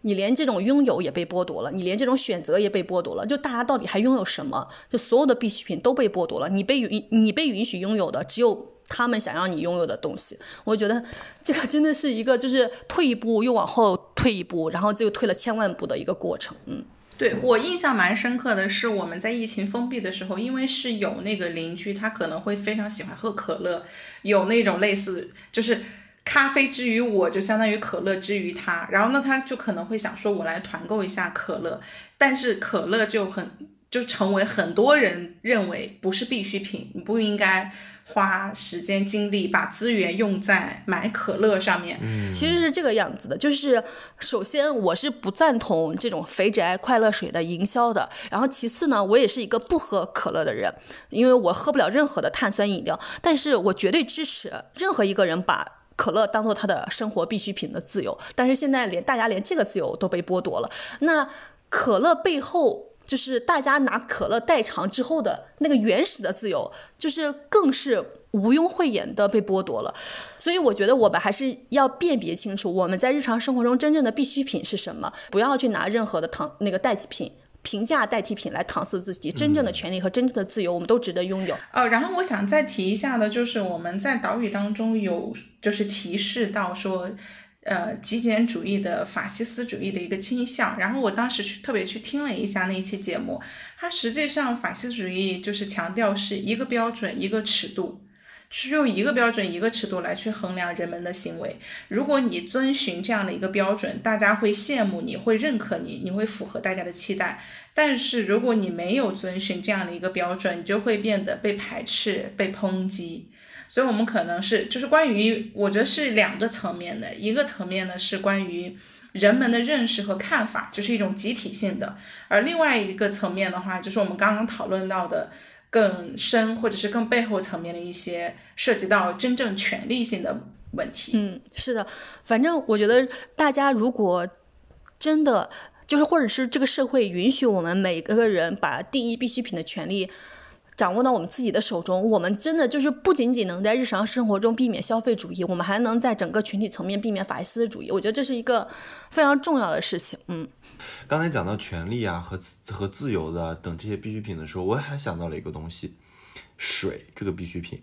Speaker 1: 你连这种拥有也被剥夺了，你连这种选择也被剥夺了，就大家到底还拥有什么？就所有的必需品都被剥夺了，你被允你被允许拥有的只有他们想让你拥有的东西。我觉得这个真的是一个就是退一步又往后退一步，然后就退了千万步的一个过程。嗯，
Speaker 3: 对我印象蛮深刻的是我们在疫情封闭的时候，因为是有那个邻居，他可能会非常喜欢喝可乐，有那种类似就是。咖啡之于我，就相当于可乐之于他。然后呢，他就可能会想说，我来团购一下可乐。但是可乐就很就成为很多人认为不是必需品，你不应该花时间精力把资源用在买可乐上面。
Speaker 2: 嗯，
Speaker 1: 其实是这个样子的，就是首先我是不赞同这种肥宅快乐水的营销的。然后其次呢，我也是一个不喝可乐的人，因为我喝不了任何的碳酸饮料。但是我绝对支持任何一个人把。可乐当做他的生活必需品的自由，但是现在连大家连这个自由都被剥夺了。那可乐背后就是大家拿可乐代偿之后的那个原始的自由，就是更是毋庸讳言的被剥夺了。所以我觉得我们还是要辨别清楚，我们在日常生活中真正的必需品是什么，不要去拿任何的糖那个代替品。平价代替品来搪塞自己真正的权利和真正的自由，我们都值得拥有。
Speaker 3: 呃，然后我想再提一下的，就是我们在岛屿当中有就是提示到说，呃，极简主义的法西斯主义的一个倾向。然后我当时去特别去听了一下那一期节目，它实际上法西斯主义就是强调是一个标准一个尺度。是用一个标准、一个尺度来去衡量人们的行为。如果你遵循这样的一个标准，大家会羡慕你，会认可你，你会符合大家的期待。但是如果你没有遵循这样的一个标准，你就会变得被排斥、被抨击。所以，我们可能是就是关于，我觉得是两个层面的。一个层面呢是关于人们的认识和看法，就是一种集体性的；而另外一个层面的话，就是我们刚刚讨论到的。更深或者是更背后层面的一些涉及到真正权利性的问题。
Speaker 1: 嗯，是的，反正我觉得大家如果真的就是，或者是这个社会允许我们每个人把定义必需品的权利。掌握到我们自己的手中，我们真的就是不仅仅能在日常生活中避免消费主义，我们还能在整个群体层面避免法西斯主义。我觉得这是一个非常重要的事情。嗯，
Speaker 2: 刚才讲到权利啊和和自由的等这些必需品的时候，我还想到了一个东西，水这个必需品。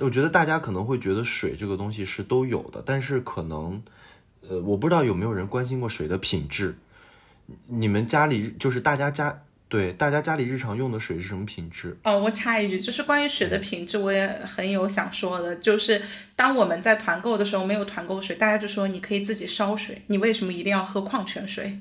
Speaker 2: 我觉得大家可能会觉得水这个东西是都有的，但是可能，呃，我不知道有没有人关心过水的品质。你们家里就是大家家。对，大家家里日常用的水是什么品质？
Speaker 3: 哦，我插一句，就是关于水的品质，我也很有想说的。就是当我们在团购的时候没有团购水，大家就说你可以自己烧水，你为什么一定要喝矿泉水？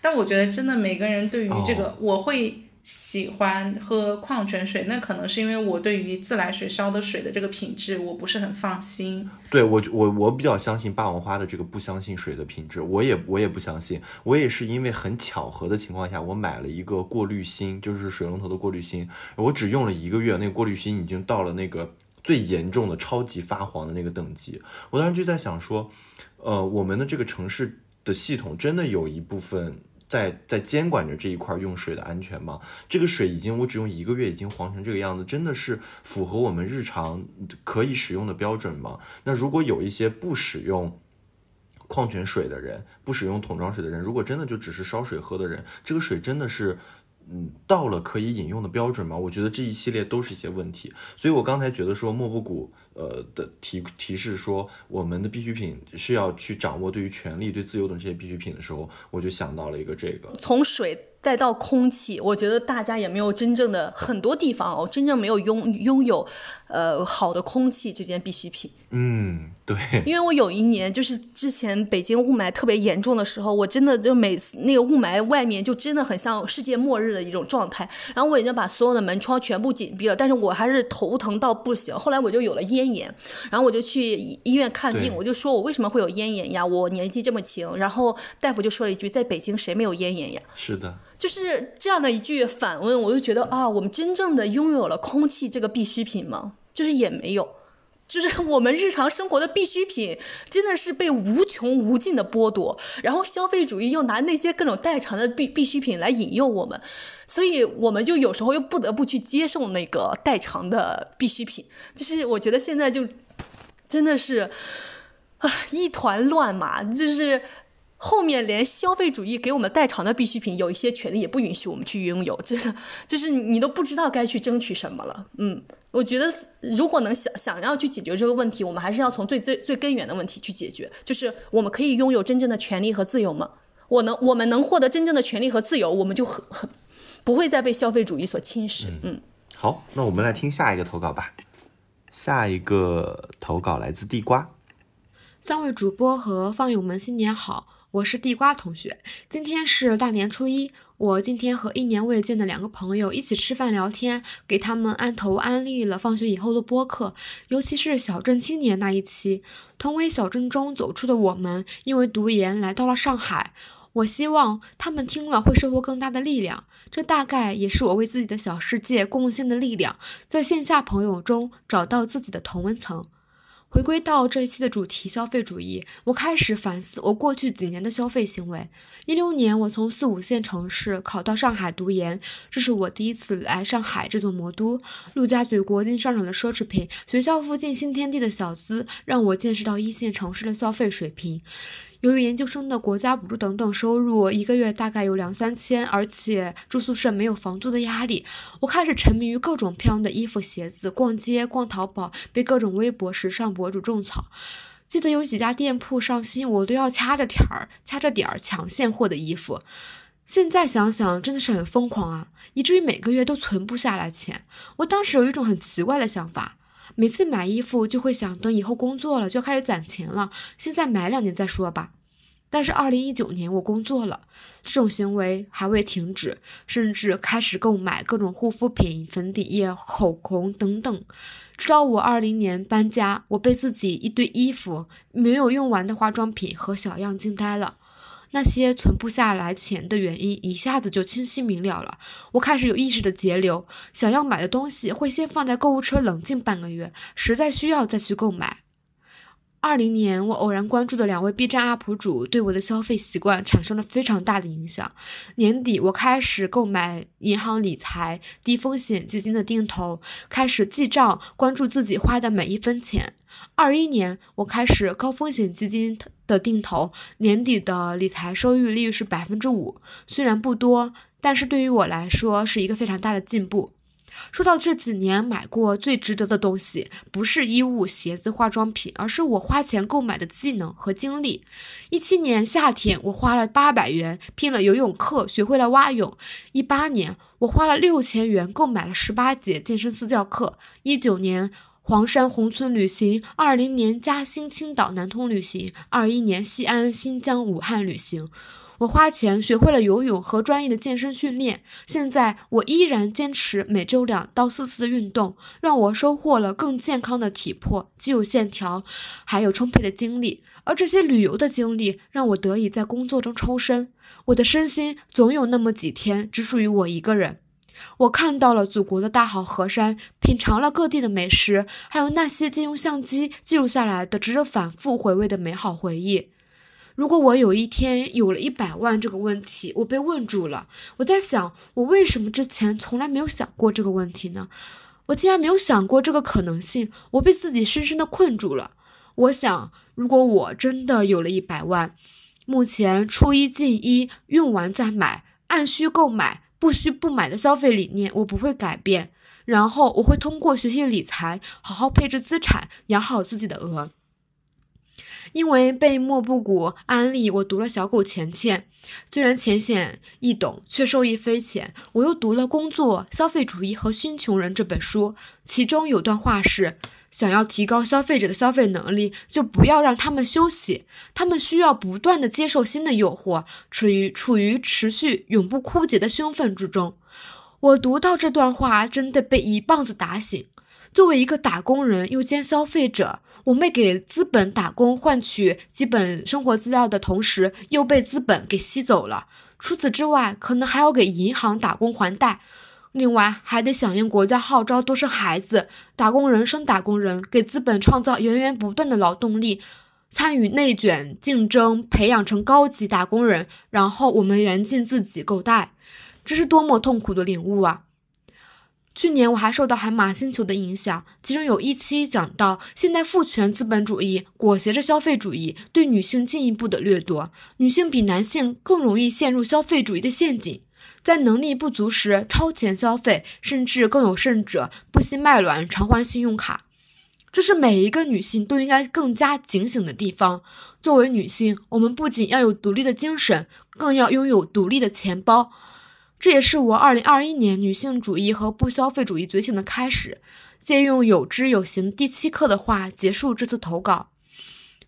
Speaker 3: 但我觉得真的每个人对于这个，我会。喜欢喝矿泉水，那可能是因为我对于自来水烧的水的这个品质我不是很放心。
Speaker 2: 对我，我我比较相信霸王花的这个不相信水的品质，我也我也不相信。我也是因为很巧合的情况下，我买了一个过滤芯，就是水龙头的过滤芯。我只用了一个月，那个过滤芯已经到了那个最严重的超级发黄的那个等级。我当时就在想说，呃，我们的这个城市的系统真的有一部分。在在监管着这一块用水的安全吗？这个水已经我只用一个月已经黄成这个样子，真的是符合我们日常可以使用的标准吗？那如果有一些不使用矿泉水的人，不使用桶装水的人，如果真的就只是烧水喝的人，这个水真的是嗯，到了可以引用的标准吗？我觉得这一系列都是一些问题。所以我刚才觉得说莫布谷呃的提提示说我们的必需品是要去掌握对于权利、对自由等这些必需品的时候，我就想到了一个这个
Speaker 1: 从水。再到空气，我觉得大家也没有真正的很多地方哦，真正没有拥拥有，呃，好的空气这件必需品。
Speaker 2: 嗯，对。
Speaker 1: 因为我有一年就是之前北京雾霾特别严重的时候，我真的就每次那个雾霾外面就真的很像世界末日的一种状态。然后我已经把所有的门窗全部紧闭了，但是我还是头疼到不行。后来我就有了咽炎，然后我就去医院看病，我就说我为什么会有咽炎呀？我年纪这么轻。然后大夫就说了一句，在北京谁没有咽炎呀？
Speaker 2: 是的。
Speaker 1: 就是这样的一句反问，我就觉得啊，我们真正的拥有了空气这个必需品吗？就是也没有，就是 我们日常生活的必需品真的是被无穷无尽的剥夺，然后消费主义又拿那些各种代偿的必必需品来引诱我们，所以我们就有时候又不得不去接受那个代偿的必需品。就是我觉得现在就真的是啊一团乱麻，就是。后面连消费主义给我们代偿的必需品，有一些权利也不允许我们去拥有，真的就是你都不知道该去争取什么了。嗯，我觉得如果能想想要去解决这个问题，我们还是要从最最最根源的问题去解决，就是我们可以拥有真正的权利和自由吗？我能，我们能获得真正的权利和自由，我们就很很不会再被消费主义所侵蚀。嗯，
Speaker 2: 好，那我们来听下一个投稿吧。下一个投稿来自地瓜，
Speaker 7: 三位主播和放友们新年好。我是地瓜同学，今天是大年初一，我今天和一年未见的两个朋友一起吃饭聊天，给他们按头安利了放学以后的播客，尤其是小镇青年那一期，同为小镇中走出的我们，因为读研来到了上海，我希望他们听了会收获更大的力量，这大概也是我为自己的小世界贡献的力量，在线下朋友中找到自己的同温层。回归到这一期的主题，消费主义，我开始反思我过去几年的消费行为。一六年，我从四五线城市考到上海读研，这是我第一次来上海这座魔都。陆家嘴国际商场的奢侈品，学校附近新天地的小资，让我见识到一线城市的消费水平。由于研究生的国家补助等等收入，一个月大概有两三千，而且住宿舍没有房租的压力，我开始沉迷于各种漂亮的衣服、鞋子，逛街、逛淘宝，被各种微博时尚博主种草。记得有几家店铺上新，我都要掐着点儿、掐着点儿抢现货的衣服。现在想想，真的是很疯狂啊，以至于每个月都存不下来钱。我当时有一种很奇怪的想法。每次买衣服就会想，等以后工作了就开始攒钱了。现在买两年再说吧。但是二零一九年我工作了，这种行为还未停止，甚至开始购买各种护肤品、粉底液、口红等等。直到我二零年搬家，我被自己一堆衣服、没有用完的化妆品和小样惊呆了。那些存不下来钱的原因一下子就清晰明了了。我开始有意识的节流，想要买的东西会先放在购物车冷静半个月，实在需要再去购买。二零年，我偶然关注的两位 B 站 UP 主对我的消费习惯产生了非常大的影响。年底，我开始购买银行理财、低风险基金的定投，开始记账，关注自己花的每一分钱。二一年，我开始高风险基金的定投，年底的理财收益率是百分之五，虽然不多，但是对于我来说是一个非常大的进步。说到这几年买过最值得的东西，不是衣物、鞋子、化妆品，而是我花钱购买的技能和经历。一七年夏天，我花了八百元拼了游泳课，学会了蛙泳。一八年，我花了六千元购买了十八节健身私教课。一九年。黄山宏村旅行，二零年嘉兴青岛南通旅行，二一年西安新疆武汉旅行。我花钱学会了游泳和专业的健身训练，现在我依然坚持每周两到四次的运动，让我收获了更健康的体魄、肌肉线条，还有充沛的精力。而这些旅游的经历，让我得以在工作中抽身。我的身心总有那么几天只属于我一个人。我看到了祖国的大好河山，品尝了各地的美食，还有那些借用相机记录下来的值得反复回味的美好回忆。如果我有一天有了一百万这个问题，我被问住了，我在想，我为什么之前从来没有想过这个问题呢？我竟然没有想过这个可能性，我被自己深深的困住了。我想，如果我真的有了一百万，目前出一进一，用完再买，按需购买。不需不买的消费理念我不会改变。然后我会通过学习理财，好好配置资产，养好自己的额。因为被莫布谷安利，我读了《小狗钱钱》，虽然浅显易懂，却受益匪浅。我又读了《工作、消费主义和新穷人》这本书，其中有段话是：想要提高消费者的消费能力，就不要让他们休息，他们需要不断的接受新的诱惑，处于处于持续永不枯竭的兴奋之中。我读到这段话，真的被一棒子打醒。作为一个打工人又兼消费者。我们给资本打工换取基本生活资料的同时，又被资本给吸走了。除此之外，可能还要给银行打工还贷，另外还得响应国家号召多生孩子，打工人生打工人，给资本创造源源不断的劳动力，参与内卷竞争，培养成高级打工人，然后我们燃尽自己够贷，这是多么痛苦的领悟啊！去年我还受到海马星球的影响，其中有一期讲到现代父权资本主义裹挟着消费主义对女性进一步的掠夺，女性比男性更容易陷入消费主义的陷阱，在能力不足时超前消费，甚至更有甚者不惜卖卵偿还信用卡。这是每一个女性都应该更加警醒的地方。作为女性，我们不仅要有独立的精神，更要拥有独立的钱包。这也是我二零二一年女性主义和不消费主义觉醒的开始。借用有知有行第七课的话结束这次投稿：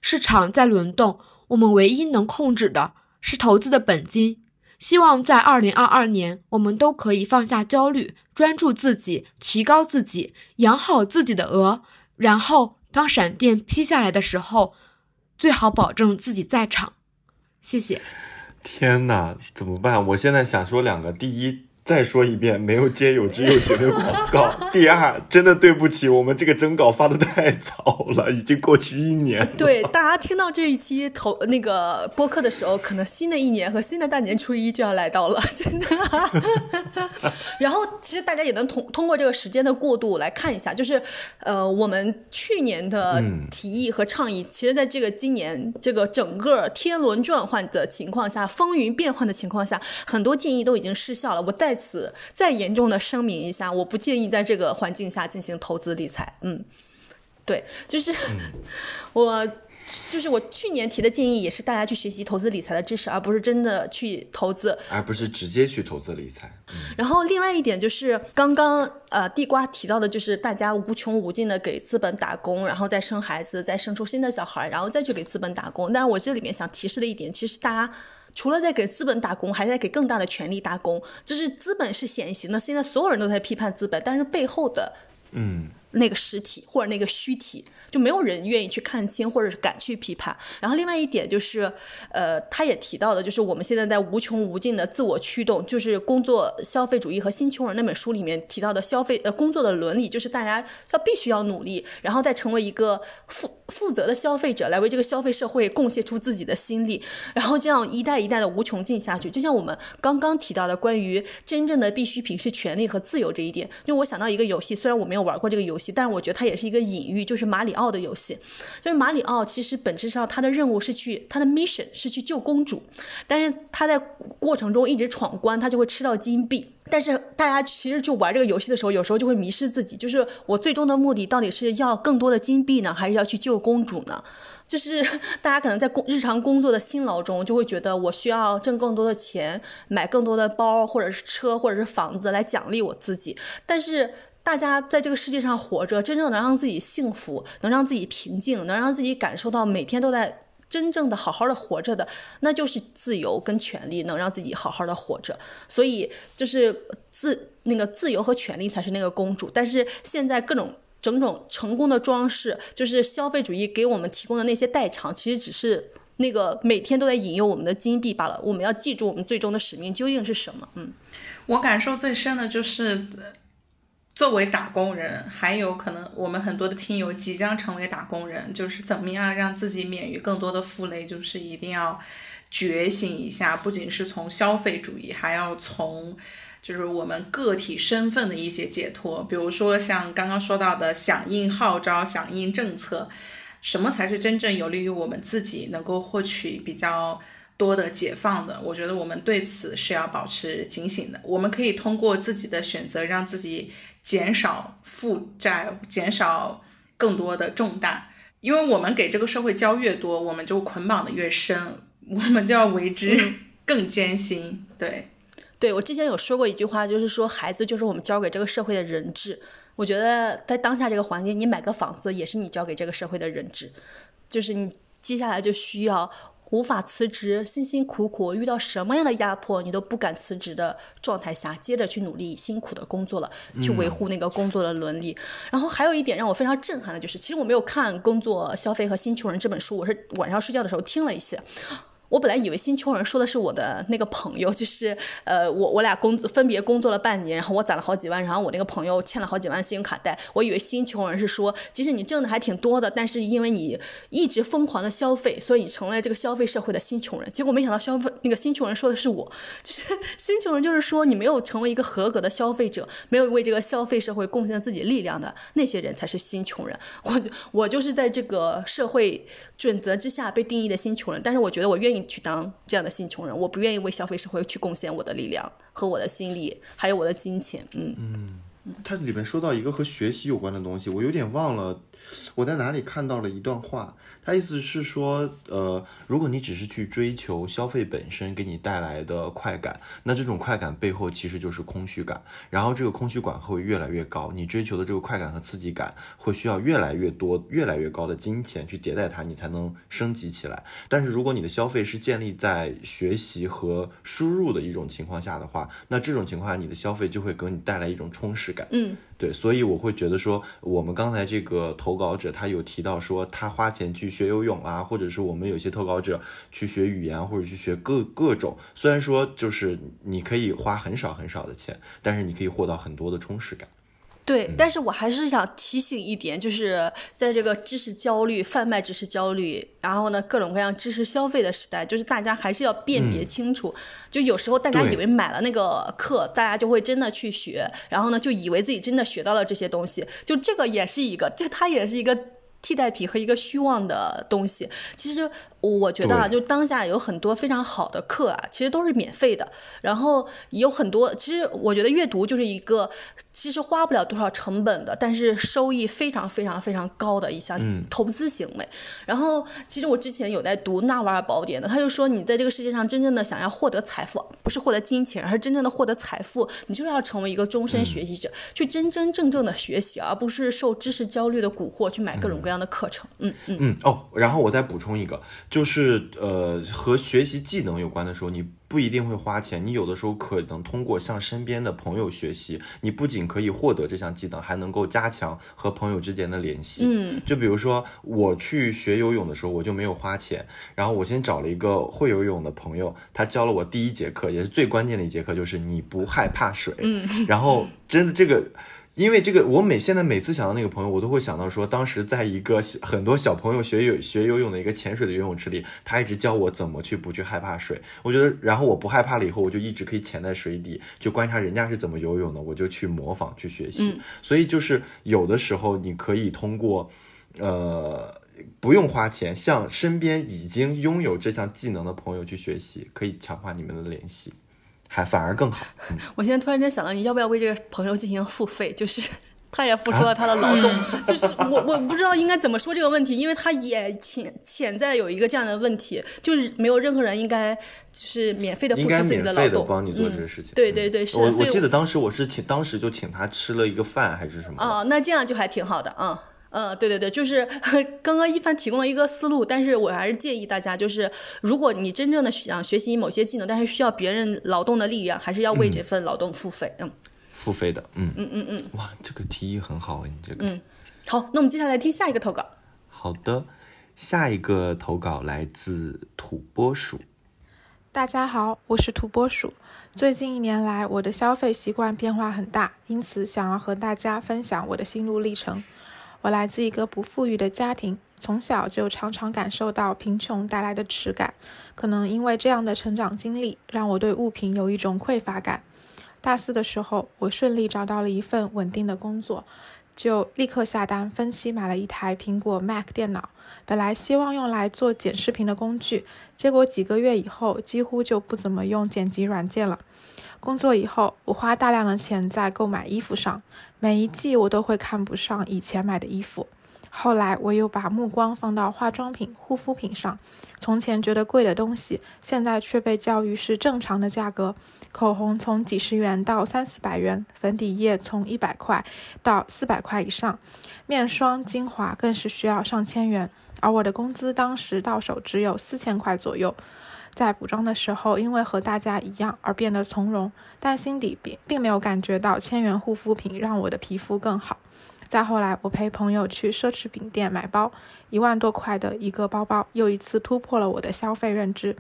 Speaker 7: 市场在轮动，我们唯一能控制的是投资的本金。希望在二零二二年，我们都可以放下焦虑，专注自己，提高自己，养好自己的鹅。然后，当闪电劈下来的时候，最好保证自己在场。谢谢。
Speaker 2: 天哪，怎么办？我现在想说两个，第一。再说一遍，没有接有知有行的广告。第二，真的对不起，我们这个征稿发的太早了，已经过去一年。
Speaker 1: 对，大家听到这一期投那个播客的时候，可能新的一年和新的大年初一就要来到了，真的。然后，其实大家也能通通过这个时间的过渡来看一下，就是呃，我们去年的提议和倡议，其实在这个今年这个整个天轮转换的情况下，风云变幻的情况下，很多建议都已经失效了。我再此再严重的声明一下，我不建议在这个环境下进行投资理财。嗯，对，就是 我，就是我去年提的建议，也是大家去学习投资理财的知识，而不是真的去投资，
Speaker 2: 而不是直接去投资理财。
Speaker 1: 然后另外一点就是刚刚呃地瓜提到的，就是大家无穷无尽的给资本打工，然后再生孩子，再生出新的小孩，然后再去给资本打工。但是我这里面想提示的一点，其实大家。除了在给资本打工，还在给更大的权力打工。就是资本是显形的，现在所有人都在批判资本，但是背后的，
Speaker 2: 嗯。
Speaker 1: 那个实体或者那个虚体，就没有人愿意去看清，或者是敢去批判。然后另外一点就是，呃，他也提到的，就是我们现在在无穷无尽的自我驱动，就是工作消费主义和新穷人那本书里面提到的消费呃工作的伦理，就是大家要必须要努力，然后再成为一个负负责的消费者，来为这个消费社会贡献出自己的心力，然后这样一代一代的无穷尽下去。就像我们刚刚提到的，关于真正的必需品是权利和自由这一点，因为我想到一个游戏，虽然我没有玩过这个游戏。但是我觉得它也是一个隐喻，就是马里奥的游戏，就是马里奥其实本质上他的任务是去他的 mission 是去救公主，但是他在过程中一直闯关，他就会吃到金币。但是大家其实就玩这个游戏的时候，有时候就会迷失自己，就是我最终的目的到底是要更多的金币呢，还是要去救公主呢？就是 大家可能在工日常工作的辛劳中，就会觉得我需要挣更多的钱，买更多的包，或者是车，或者是房子来奖励我自己，但是。大家在这个世界上活着，真正能让自己幸福，能让自己平静，能让自己感受到每天都在真正的好好的活着的，那就是自由跟权利，能让自己好好的活着。所以就是自那个自由和权利才是那个公主。但是现在各种种种成功的装饰，就是消费主义给我们提供的那些代偿，其实只是那个每天都在引诱我们的金币罢了。我们要记住我们最终的使命究竟是什么。嗯，
Speaker 3: 我感受最深的就是。作为打工人，还有可能我们很多的听友即将成为打工人，就是怎么样让自己免于更多的负累，就是一定要觉醒一下，不仅是从消费主义，还要从就是我们个体身份的一些解脱。比如说像刚刚说到的响应号召、响应政策，什么才是真正有利于我们自己能够获取比较多的解放的。我觉得我们对此是要保持警醒的。我们可以通过自己的选择，让自己减少负债，减少更多的重担。因为我们给这个社会交越多，我们就捆绑的越深，我们就要为之更艰辛。对，
Speaker 1: 对我之前有说过一句话，就是说孩子就是我们交给这个社会的人质。我觉得在当下这个环境，你买个房子也是你交给这个社会的人质，就是你接下来就需要无法辞职，辛辛苦苦遇到什么样的压迫你都不敢辞职的状态下，接着去努力辛苦的工作了，去维护那个工作的伦理。然后还有一点让我非常震撼的就是，其实我没有看《工作、消费和新穷人》这本书，我是晚上睡觉的时候听了一些。我本来以为新穷人说的是我的那个朋友，就是呃，我我俩工作分别工作了半年，然后我攒了好几万，然后我那个朋友欠了好几万信用卡贷。我以为新穷人是说，即使你挣的还挺多的，但是因为你一直疯狂的消费，所以你成了这个消费社会的新穷人。结果没想到消费那个新穷人说的是我，就是 新穷人就是说你没有成为一个合格的消费者，没有为这个消费社会贡献自己力量的那些人才是新穷人。我我就是在这个社会准则之下被定义的新穷人，但是我觉得我愿意。去当这样的新穷人，我不愿意为消费社会去贡献我的力量和我的心力，还有我的金钱。嗯
Speaker 2: 嗯，它里面说到一个和学习有关的东西，我有点忘了，我在哪里看到了一段话。他意思是说，呃，如果你只是去追求消费本身给你带来的快感，那这种快感背后其实就是空虚感，然后这个空虚感会越来越高，你追求的这个快感和刺激感会需要越来越多、越来越高的金钱去迭代它，你才能升级起来。但是如果你的消费是建立在学习和输入的一种情况下的话，那这种情况下你的消费就会给你带来一种充实感。
Speaker 1: 嗯。
Speaker 2: 对，所以我会觉得说，我们刚才这个投稿者他有提到说，他花钱去学游泳啊，或者是我们有些投稿者去学语言或者去学各各种，虽然说就是你可以花很少很少的钱，但是你可以获到很多的充实感。
Speaker 1: 对，但是我还是想提醒一点，就是在这个知识焦虑、贩卖知识焦虑，然后呢各种各样知识消费的时代，就是大家还是要辨别清楚。就有时候大家以为买了那个课，大家就会真的去学，然后呢就以为自己真的学到了这些东西，就这个也是一个，就它也是一个。替代品和一个虚妄的东西，其实我觉得啊，就当下有很多非常好的课啊，其实都是免费的。然后有很多，其实我觉得阅读就是一个其实花不了多少成本的，但是收益非常非常非常高的一项投资行为。然后其实我之前有在读《纳瓦尔宝典》的，他就说，你在这个世界上真正的想要获得财富，不是获得金钱，而是真正的获得财富，你就是要成为一个终身学习者，去真真正正的学习，而不是受知识焦虑的蛊惑去买各种各样。的课程，嗯嗯
Speaker 2: 嗯哦，然后我再补充一个，就是呃和学习技能有关的时候，你不一定会花钱，你有的时候可能通过向身边的朋友学习，你不仅可以获得这项技能，还能够加强和朋友之间的联系。
Speaker 1: 嗯，
Speaker 2: 就比如说我去学游泳的时候，我就没有花钱，然后我先找了一个会游泳的朋友，他教了我第一节课，也是最关键的一节课，就是你不害怕水。
Speaker 1: 嗯，
Speaker 2: 然后真的这个。因为这个，我每现在每次想到那个朋友，我都会想到说，当时在一个很多小朋友学游学游泳的一个潜水的游泳池里，他一直教我怎么去不去害怕水。我觉得，然后我不害怕了以后，我就一直可以潜在水底，就观察人家是怎么游泳的，我就去模仿去学习。所以就是有的时候你可以通过，呃，不用花钱，向身边已经拥有这项技能的朋友去学习，可以强化你们的联系。还反而更好。
Speaker 1: 我现在突然间想到，你要不要为这个朋友进行付费？就是 他也付出了他的劳动，就是我我不知道应该怎么说这个问题，因为他也潜潜在有一个这样的问题，就是没有任何人应该就是免费的付出自己的劳动，
Speaker 2: 帮你做这个事情。
Speaker 1: 对对对，是。
Speaker 2: 我我记得当时我是请，当时就请他吃了一个饭还是什么？
Speaker 1: 哦，那这样就还挺好的，嗯。嗯，对对对，就是 刚刚一帆提供了一个思路，但是我还是建议大家，就是如果你真正的想学习某些技能，但是需要别人劳动的力量，还是要为这份劳动付费。嗯，
Speaker 2: 付费的，嗯
Speaker 1: 嗯嗯嗯，
Speaker 2: 哇，这个提议很好，你这个。
Speaker 1: 嗯，好，那我们接下来听下一个投稿。
Speaker 2: 好的，下一个投稿来自土拨鼠。
Speaker 8: 大家好，我是土拨鼠。最近一年来，我的消费习惯变化很大，因此想要和大家分享我的心路历程。我来自一个不富裕的家庭，从小就常常感受到贫穷带来的耻感。可能因为这样的成长经历，让我对物品有一种匮乏感。大四的时候，我顺利找到了一份稳定的工作，就立刻下单分期买了一台苹果 Mac 电脑。本来希望用来做剪视频的工具，结果几个月以后几乎就不怎么用剪辑软件了。工作以后，我花大量的钱在购买衣服上，每一季我都会看不上以前买的衣服。后来我又把目光放到化妆品、护肤品上，从前觉得贵的东西，现在却被教育是正常的价格。口红从几十元到三四百元，粉底液从一百块到四百块以上，面霜、精华更是需要上千元。而我的工资当时到手只有四千块左右，在补妆的时候，因为和大家一样而变得从容，但心底并并没有感觉到千元护肤品让我的皮肤更好。再后来，我陪朋友去奢侈品店买包，一万多块的一个包包，又一次突破了我的消费认知。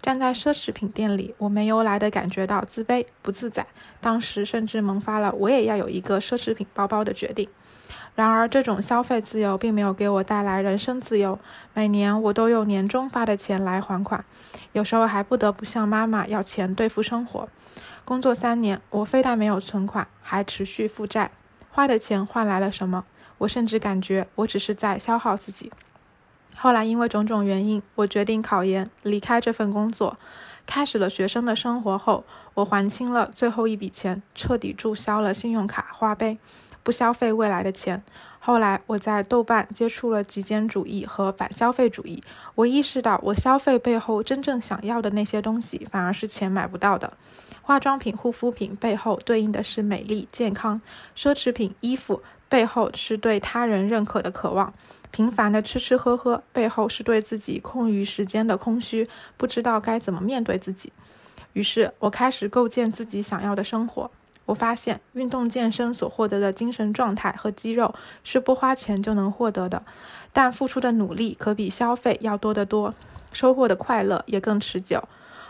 Speaker 8: 站在奢侈品店里，我没由来的感觉到自卑不自在，当时甚至萌发了我也要有一个奢侈品包包的决定。然而，这种消费自由并没有给我带来人生自由，每年我都用年终发的钱来还款，有时候还不得不向妈妈要钱对付生活。工作三年，我非但没有存款，还持续负债。花的钱换来了什么？我甚至感觉我只是在消耗自己。后来因为种种原因，我决定考研，离开这份工作，开始了学生的生活。后，我还清了最后一笔钱，彻底注销了信用卡、花呗，不消费未来的钱。后来我在豆瓣接触了极简主义和反消费主义，我意识到我消费背后真正想要的那些东西，反而是钱买不到的。化妆品、护肤品背后对应的是美丽、健康；奢侈品、衣服背后是对他人认可的渴望；平凡的吃吃喝喝背后是对自己空余时间的空虚，不知道该怎么面对自己。于是我开始构建自己想要的生活。我发现，运动健身所获得的精神状态和肌肉是不花钱就能获得的，但付出的努力可比消费要多得多，收获的快乐也更持久。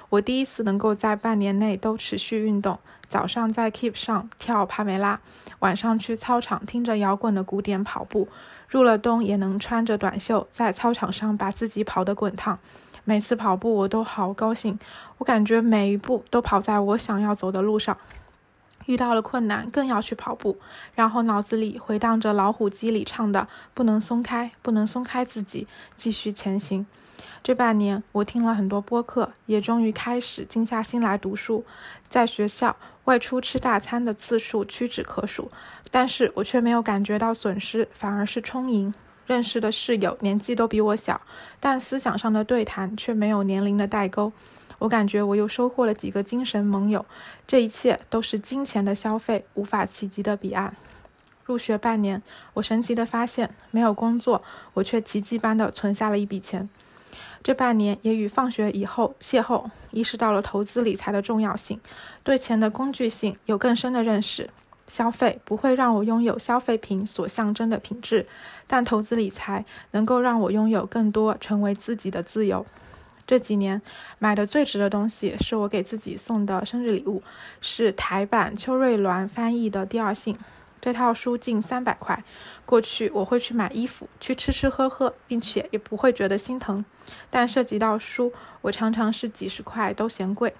Speaker 8: 我第一次能够在半年内都持续运动，早上在 Keep 上跳帕梅拉，晚上去操场听着摇滚的鼓点跑步，入了冬也能穿着短袖在操场上把自己跑得滚烫。每次跑步我都好高兴，我感觉每一步都跑在我想要走的路上。遇到了困难更要去跑步，然后脑子里回荡着老虎机里唱的“不能松开，不能松开自己，继续前行”。这半年，我听了很多播客，也终于开始静下心来读书。在学校外出吃大餐的次数屈指可数，但是我却没有感觉到损失，反而是充盈。认识的室友年纪都比我小，但思想上的对谈却没有年龄的代沟。我感觉我又收获了几个精神盟友。这一切都是金钱的消费无法企及的彼岸。入学半年，我神奇地发现，没有工作，我却奇迹般地存下了一笔钱。这半年也与放学以后邂逅，意识到了投资理财的重要性，对钱的工具性有更深的认识。消费不会让我拥有消费品所象征的品质，但投资理财能够让我拥有更多成为自己的自由。这几年买的最值的东西是我给自己送的生日礼物，是台版邱瑞鸾翻译的《第二性》。这套书近三百块。过去我会去买衣服，去吃吃喝喝，并且也不会觉得心疼。但涉及到书，我常常是几十块都嫌贵。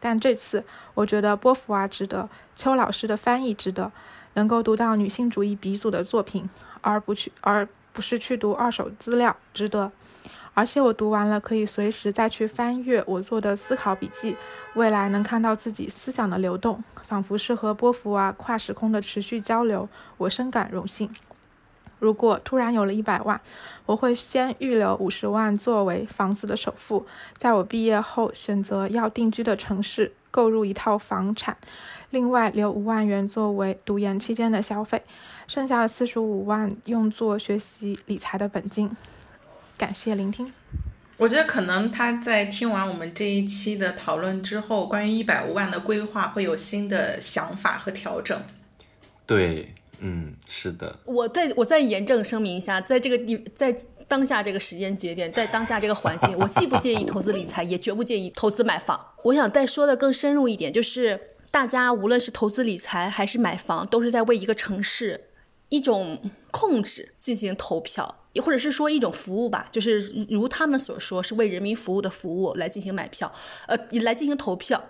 Speaker 8: 但这次我觉得波伏娃值得，邱老师的翻译值得，能够读到女性主义鼻祖的作品，而不去而不是去读二手资料，值得。而且我读完了，可以随时再去翻阅我做的思考笔记，未来能看到自己思想的流动，仿佛是和波伏娃跨时空的持续交流，我深感荣幸。如果突然有了一百万，我会先预留五十万作为房子的首付，在我毕业后选择要定居的城市购入一套房产，另外留五万元作为读研期间的消费，剩下的四十五万用作学习理财的本金。感谢聆听。
Speaker 3: 我觉得可能他在听完我们这一期的讨论之后，关于一百万的规划会有新的想法和调整。
Speaker 2: 对，嗯，是的。
Speaker 1: 我再我再严正声明一下，在这个地，在当下这个时间节点，在当下这个环境，我既不介意投资理财，也绝不介意投资买房。我想再说的更深入一点，就是大家无论是投资理财还是买房，都是在为一个城市一种控制进行投票。或者是说一种服务吧，就是如他们所说，是为人民服务的服务来进行买票，呃，来进行投票。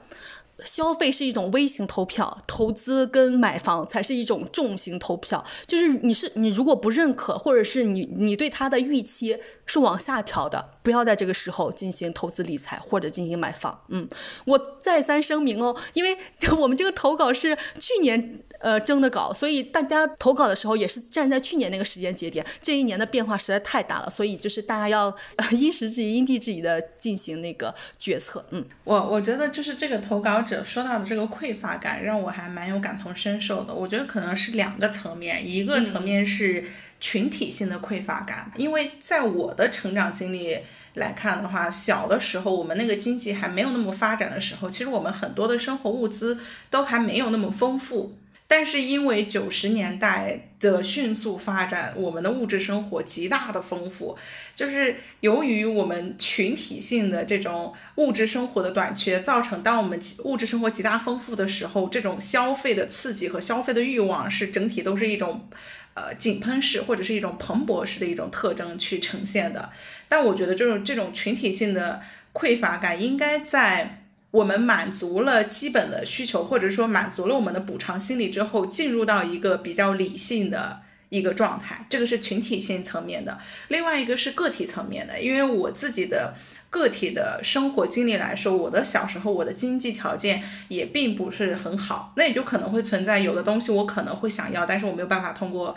Speaker 1: 消费是一种微型投票，投资跟买房才是一种重型投票。就是你是你如果不认可，或者是你你对它的预期是往下调的，不要在这个时候进行投资理财或者进行买房。嗯，我再三声明哦，因为 我们这个投稿是去年。呃，征的稿，所以大家投稿的时候也是站在去年那个时间节点，这一年的变化实在太大了，所以就是大家要呃因时制宜、因地制宜的进行那个决策。嗯，
Speaker 3: 我我觉得就是这个投稿者说到的这个匮乏感，让我还蛮有感同身受的。我觉得可能是两个层面，一个层面是群体性的匮乏感，因为在我的成长经历来看的话，小的时候我们那个经济还没有那么发展的时候，其实我们很多的生活物资都还没有那么丰富。但是因为九十年代的迅速发展，我们的物质生活极大的丰富，就是由于我们群体性的这种物质生活的短缺，造成当我们物质生活极大丰富的时候，这种消费的刺激和消费的欲望是整体都是一种，呃井喷式或者是一种蓬勃式的一种特征去呈现的。但我觉得这种这种群体性的匮乏感应该在。我们满足了基本的需求，或者说满足了我们的补偿心理之后，进入到一个比较理性的一个状态，这个是群体性层面的。另外一个是个体层面的，因为我自己的个体的生活经历来说，我的小时候我的经济条件也并不是很好，那也就可能会存在有的东西我可能会想要，但是我没有办法通过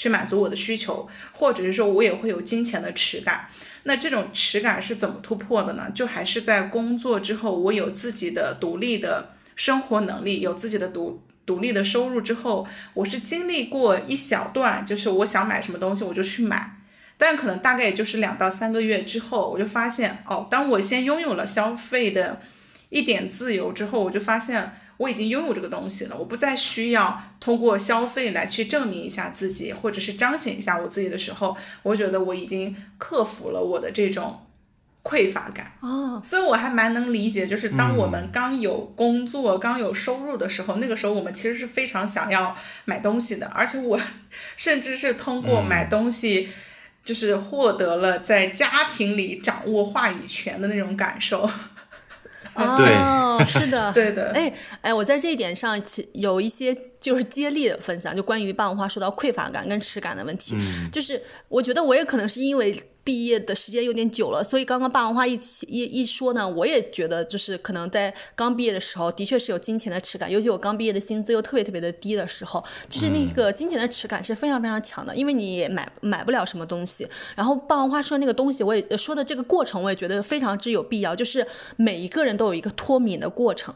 Speaker 3: 去满足我的需求，或者是说我也会有金钱的耻感。那这种耻感是怎么突破的呢？就还是在工作之后，我有自己的独立的生活能力，有自己的独独立的收入之后，我是经历过一小段，就是我想买什么东西我就去买，但可能大概也就是两到三个月之后，我就发现哦，当我先拥有了消费的一点自由之后，我就发现。我已经拥有这个东西了，我不再需要通过消费来去证明一下自己，或者是彰显一下我自己的时候，我觉得我已经克服了我的这种匮乏感
Speaker 1: 哦，
Speaker 3: 所以我还蛮能理解，就是当我们刚有工作、刚有收入的时候，那个时候我们其实是非常想要买东西的，而且我 甚至是通过买东西，就是获得了在家庭里掌握话语权的那种感受。
Speaker 1: 哦，是的，
Speaker 3: 对的，
Speaker 1: 哎哎，我在这一点上有一些。就是接力的分享，就关于霸王花说到匮乏感跟耻感的问题，就是我觉得我也可能是因为毕业的时间有点久了，所以刚刚霸王花一起一一说呢，我也觉得就是可能在刚毕业的时候，的确是有金钱的耻感，尤其我刚毕业的薪资又特别特别的低的时候，就是那个金钱的耻感是非常非常强的，因为你也买买不了什么东西。然后霸王花说那个东西，我也说的这个过程，我也觉得非常之有必要，就是每一个人都有一个脱敏的过程。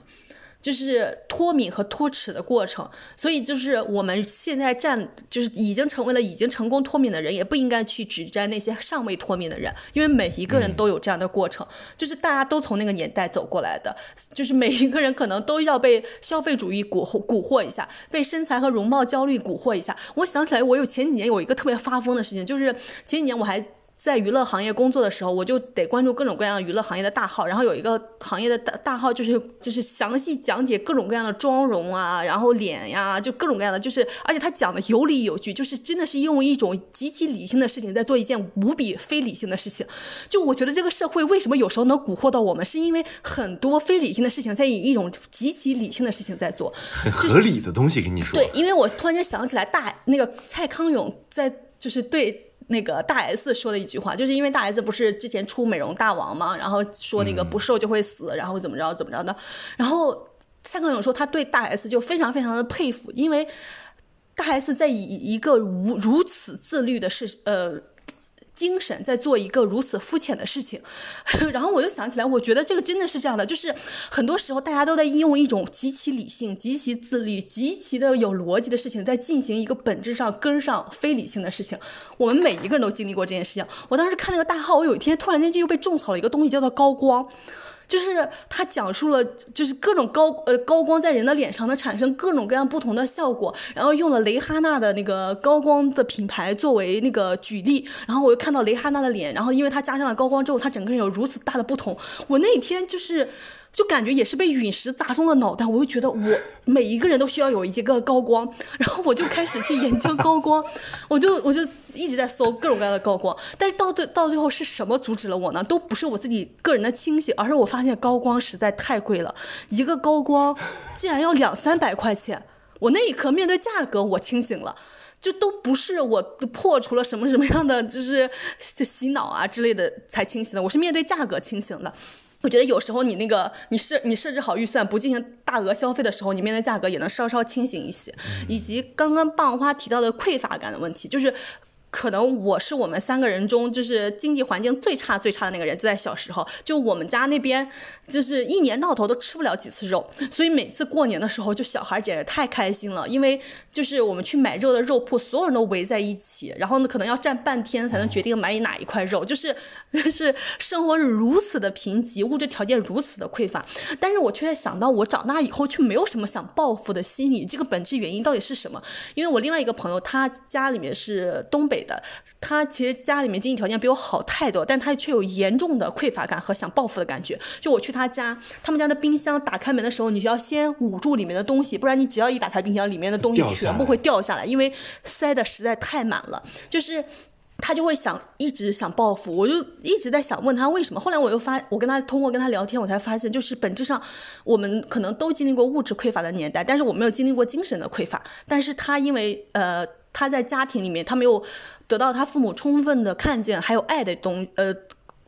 Speaker 1: 就是脱敏和脱齿的过程，所以就是我们现在站，就是已经成为了已经成功脱敏的人，也不应该去指摘那些尚未脱敏的人，因为每一个人都有这样的过程，就是大家都从那个年代走过来的，就是每一个人可能都要被消费主义蛊惑蛊惑一下，被身材和容貌焦虑蛊惑一下。我想起来，我有前几年有一个特别发疯的事情，就是前几年我还。在娱乐行业工作的时候，我就得关注各种各样娱乐行业的大号，然后有一个行业的大大号，就是就是详细讲解各种各样的妆容啊，然后脸呀，就各种各样的，就是而且他讲的有理有据，就是真的是用一种极其理性的事情在做一件无比非理性的事情。就我觉得这个社会为什么有时候能蛊惑到我们，是因为很多非理性的事情在以一种极其理性的事情在做，很
Speaker 2: 合理的东西跟你说。
Speaker 1: 对，因为我突然间想起来，大那个蔡康永在就是对。那个大 S 说的一句话，就是因为大 S 不是之前出美容大王嘛，然后说那个不瘦就会死，然后怎么着怎么着的，然后蔡康永说他对大 S 就非常非常的佩服，因为大 S 在以一个如如此自律的事呃。精神在做一个如此肤浅的事情，然后我又想起来，我觉得这个真的是这样的，就是很多时候大家都在应用一种极其理性、极其自律、极其的有逻辑的事情，在进行一个本质上跟上非理性的事情。我们每一个人都经历过这件事情。我当时看那个大号，我有一天突然间就又被种草了一个东西，叫做高光。就是他讲述了，就是各种高呃高光在人的脸上能产生各种各样不同的效果，然后用了蕾哈娜的那个高光的品牌作为那个举例，然后我又看到蕾哈娜的脸，然后因为她加上了高光之后，她整个人有如此大的不同，我那天就是。就感觉也是被陨石砸中了脑袋。我就觉得我 每一个人都需要有一个高光，然后我就开始去研究高光，我就我就一直在搜各种各样的高光。但是到最到最后是什么阻止了我呢？都不是我自己个人的清醒，而是我发现高光实在太贵了，一个高光竟然要两三百块钱。我那一刻面对价格，我清醒了。就都不是我破除了什么什么样的就是就洗脑啊之类的才清醒的，我是面对价格清醒的。我觉得有时候你那个你设你设置好预算不进行大额消费的时候，你面对价格也能稍稍清醒一些。以及刚刚棒花提到的匮乏感的问题，就是。可能我是我们三个人中，就是经济环境最差最差的那个人。就在小时候，就我们家那边，就是一年到头都吃不了几次肉，所以每次过年的时候，就小孩简直太开心了。因为就是我们去买肉的肉铺，所有人都围在一起，然后呢，可能要站半天才能决定买哪一块肉。就是 是生活是如此的贫瘠，物质条件如此的匮乏，但是我却想到，我长大以后却没有什么想报复的心理。这个本质原因到底是什么？因为我另外一个朋友，他家里面是东北。的，他其实家里面经济条件比我好太多，但他却有严重的匮乏感和想报复的感觉。就我去他家，他们家的冰箱打开门的时候，你就要先捂住里面的东西，不然你只要一打开冰箱，里面的东西全部会掉下来，因为塞的实在太满了。就是他就会想一直想报复，我就一直在想问他为什么。后来我又发，我跟他通过跟他聊天，我才发现，就是本质上我们可能都经历过物质匮乏的年代，但是我没有经历过精神的匮乏。但是他因为呃。他在家庭里面，他没有得到他父母充分的看见，还有爱的东呃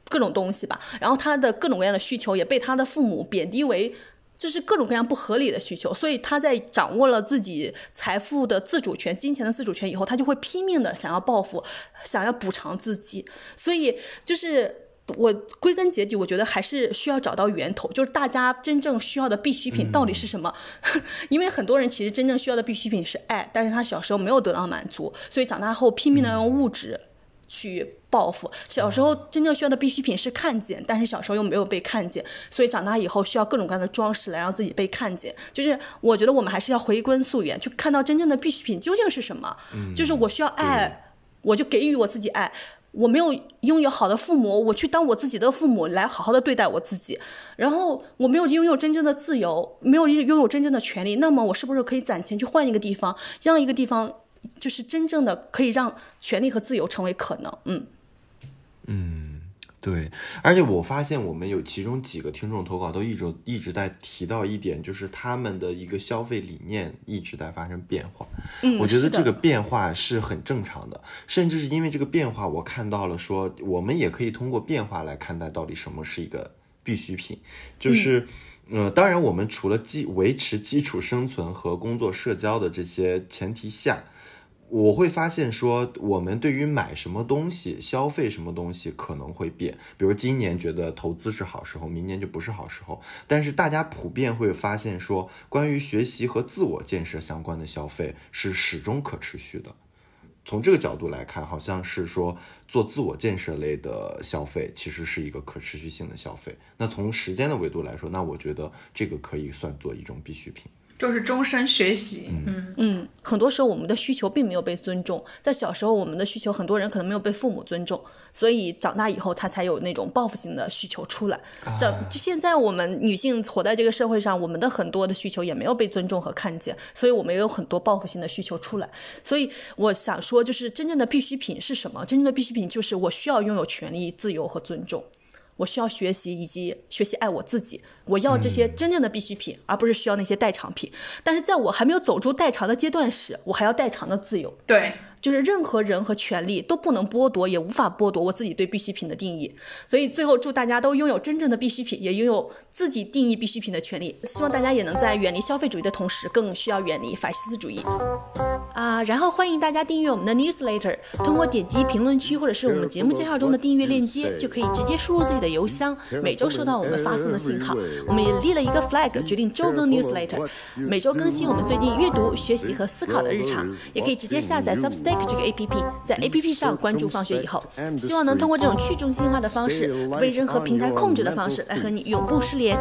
Speaker 1: 各种东西吧。然后他的各种各样的需求也被他的父母贬低为就是各种各样不合理的需求。所以他在掌握了自己财富的自主权、金钱的自主权以后，他就会拼命的想要报复，想要补偿自己。所以就是。我归根结底，我觉得还是需要找到源头，就是大家真正需要的必需品到底是什么？因为很多人其实真正需要的必需品是爱，但是他小时候没有得到满足，所以长大后拼命的用物质去报复。小时候真正需要的必需品是看见，但是小时候又没有被看见，所以长大以后需要各种各样的装饰来让自己被看见。就是我觉得我们还是要回归溯源，去看到真正的必需品究竟是什么。就是我需要爱，我就给予我自己爱。我没有拥有好的父母，我去当我自己的父母来好好的对待我自己。然后我没有拥有真正的自由，没有拥有真正的权利。那么我是不是可以攒钱去换一个地方，让一个地方就是真正的可以让权利和自由成为可能？嗯
Speaker 2: 嗯。对，而且我发现我们有其中几个听众投稿都一直一直在提到一点，就是他们的一个消费理念一直在发生变化。
Speaker 1: 嗯，
Speaker 2: 我觉得这个变化是很正常的，甚至是因为这个变化，我看到了说我们也可以通过变化来看待到底什么是一个必需品。就是，呃，当然我们除了基维持基础生存和工作社交的这些前提下。我会发现说，我们对于买什么东西、消费什么东西可能会变。比如今年觉得投资是好时候，明年就不是好时候。但是大家普遍会发现说，关于学习和自我建设相关的消费是始终可持续的。从这个角度来看，好像是说做自我建设类的消费其实是一个可持续性的消费。那从时间的维度来说，那我觉得这个可以算作一种必需品。
Speaker 3: 就是终身学习，
Speaker 1: 嗯嗯，很多时候我们的需求并没有被尊重，在小时候我们的需求，很多人可能没有被父母尊重，所以长大以后他才有那种报复性的需求出来。这就现在我们女性活在这个社会上，我们的很多的需求也没有被尊重和看见，所以我们也有很多报复性的需求出来。所以我想说，就是真正的必需品是什么？真正的必需品就是我需要拥有权利、自由和尊重。我需要学习以及学习爱我自己，我要这些真正的必需品，而不是需要那些代偿品。但是在我还没有走出代偿的阶段时，我还要代偿的自由。
Speaker 3: 对，
Speaker 1: 就是任何人和权利都不能剥夺，也无法剥夺我自己对必需品的定义。所以最后祝大家都拥有真正的必需品，也拥有自己定义必需品的权利。希望大家也能在远离消费主义的同时，更需要远离法西斯主义。啊，然后欢迎大家订阅我们的 newsletter，通过点击评论区或者是我们节目介绍中的订阅链接，就可以直接输入自己的邮箱，每周收到我们发送的信号。我们也立了一个 flag，决定周更 newsletter，每周更新我们最近阅读、学习和思考的日常，也可以直接下载 Substack。Stake 这个 APP，在 APP 上关注放学以后，希望能通过这种去中心化的方式，不被任何平台控制的方式来和你永不失联。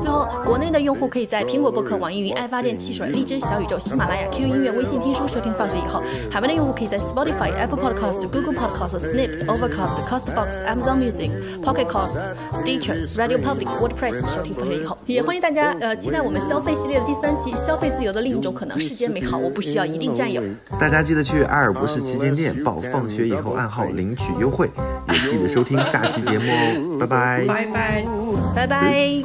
Speaker 1: 最后，国内的用户可以在苹果播客、网易云、爱发电、汽水、荔枝、小宇宙、喜马拉雅、QQ 音乐、微信听书收听放学以后。海外的用户可以在 Spotify、Apple Podcast、Google Podcast、Snip、Overcast、Castbox、Amazon Music、Pocket Casts、Stitcher、Radio Public、WordPress 收听放学以后。也欢迎大家呃期待我们消费系列的第三期，消费自由的另一种可能，世间好，我不需要一定占有。
Speaker 2: 大家记得去爱尔博士旗舰店报放学以后暗号领取优惠，也记得收听下期节目哦，拜拜，
Speaker 3: 拜拜，
Speaker 1: 拜拜。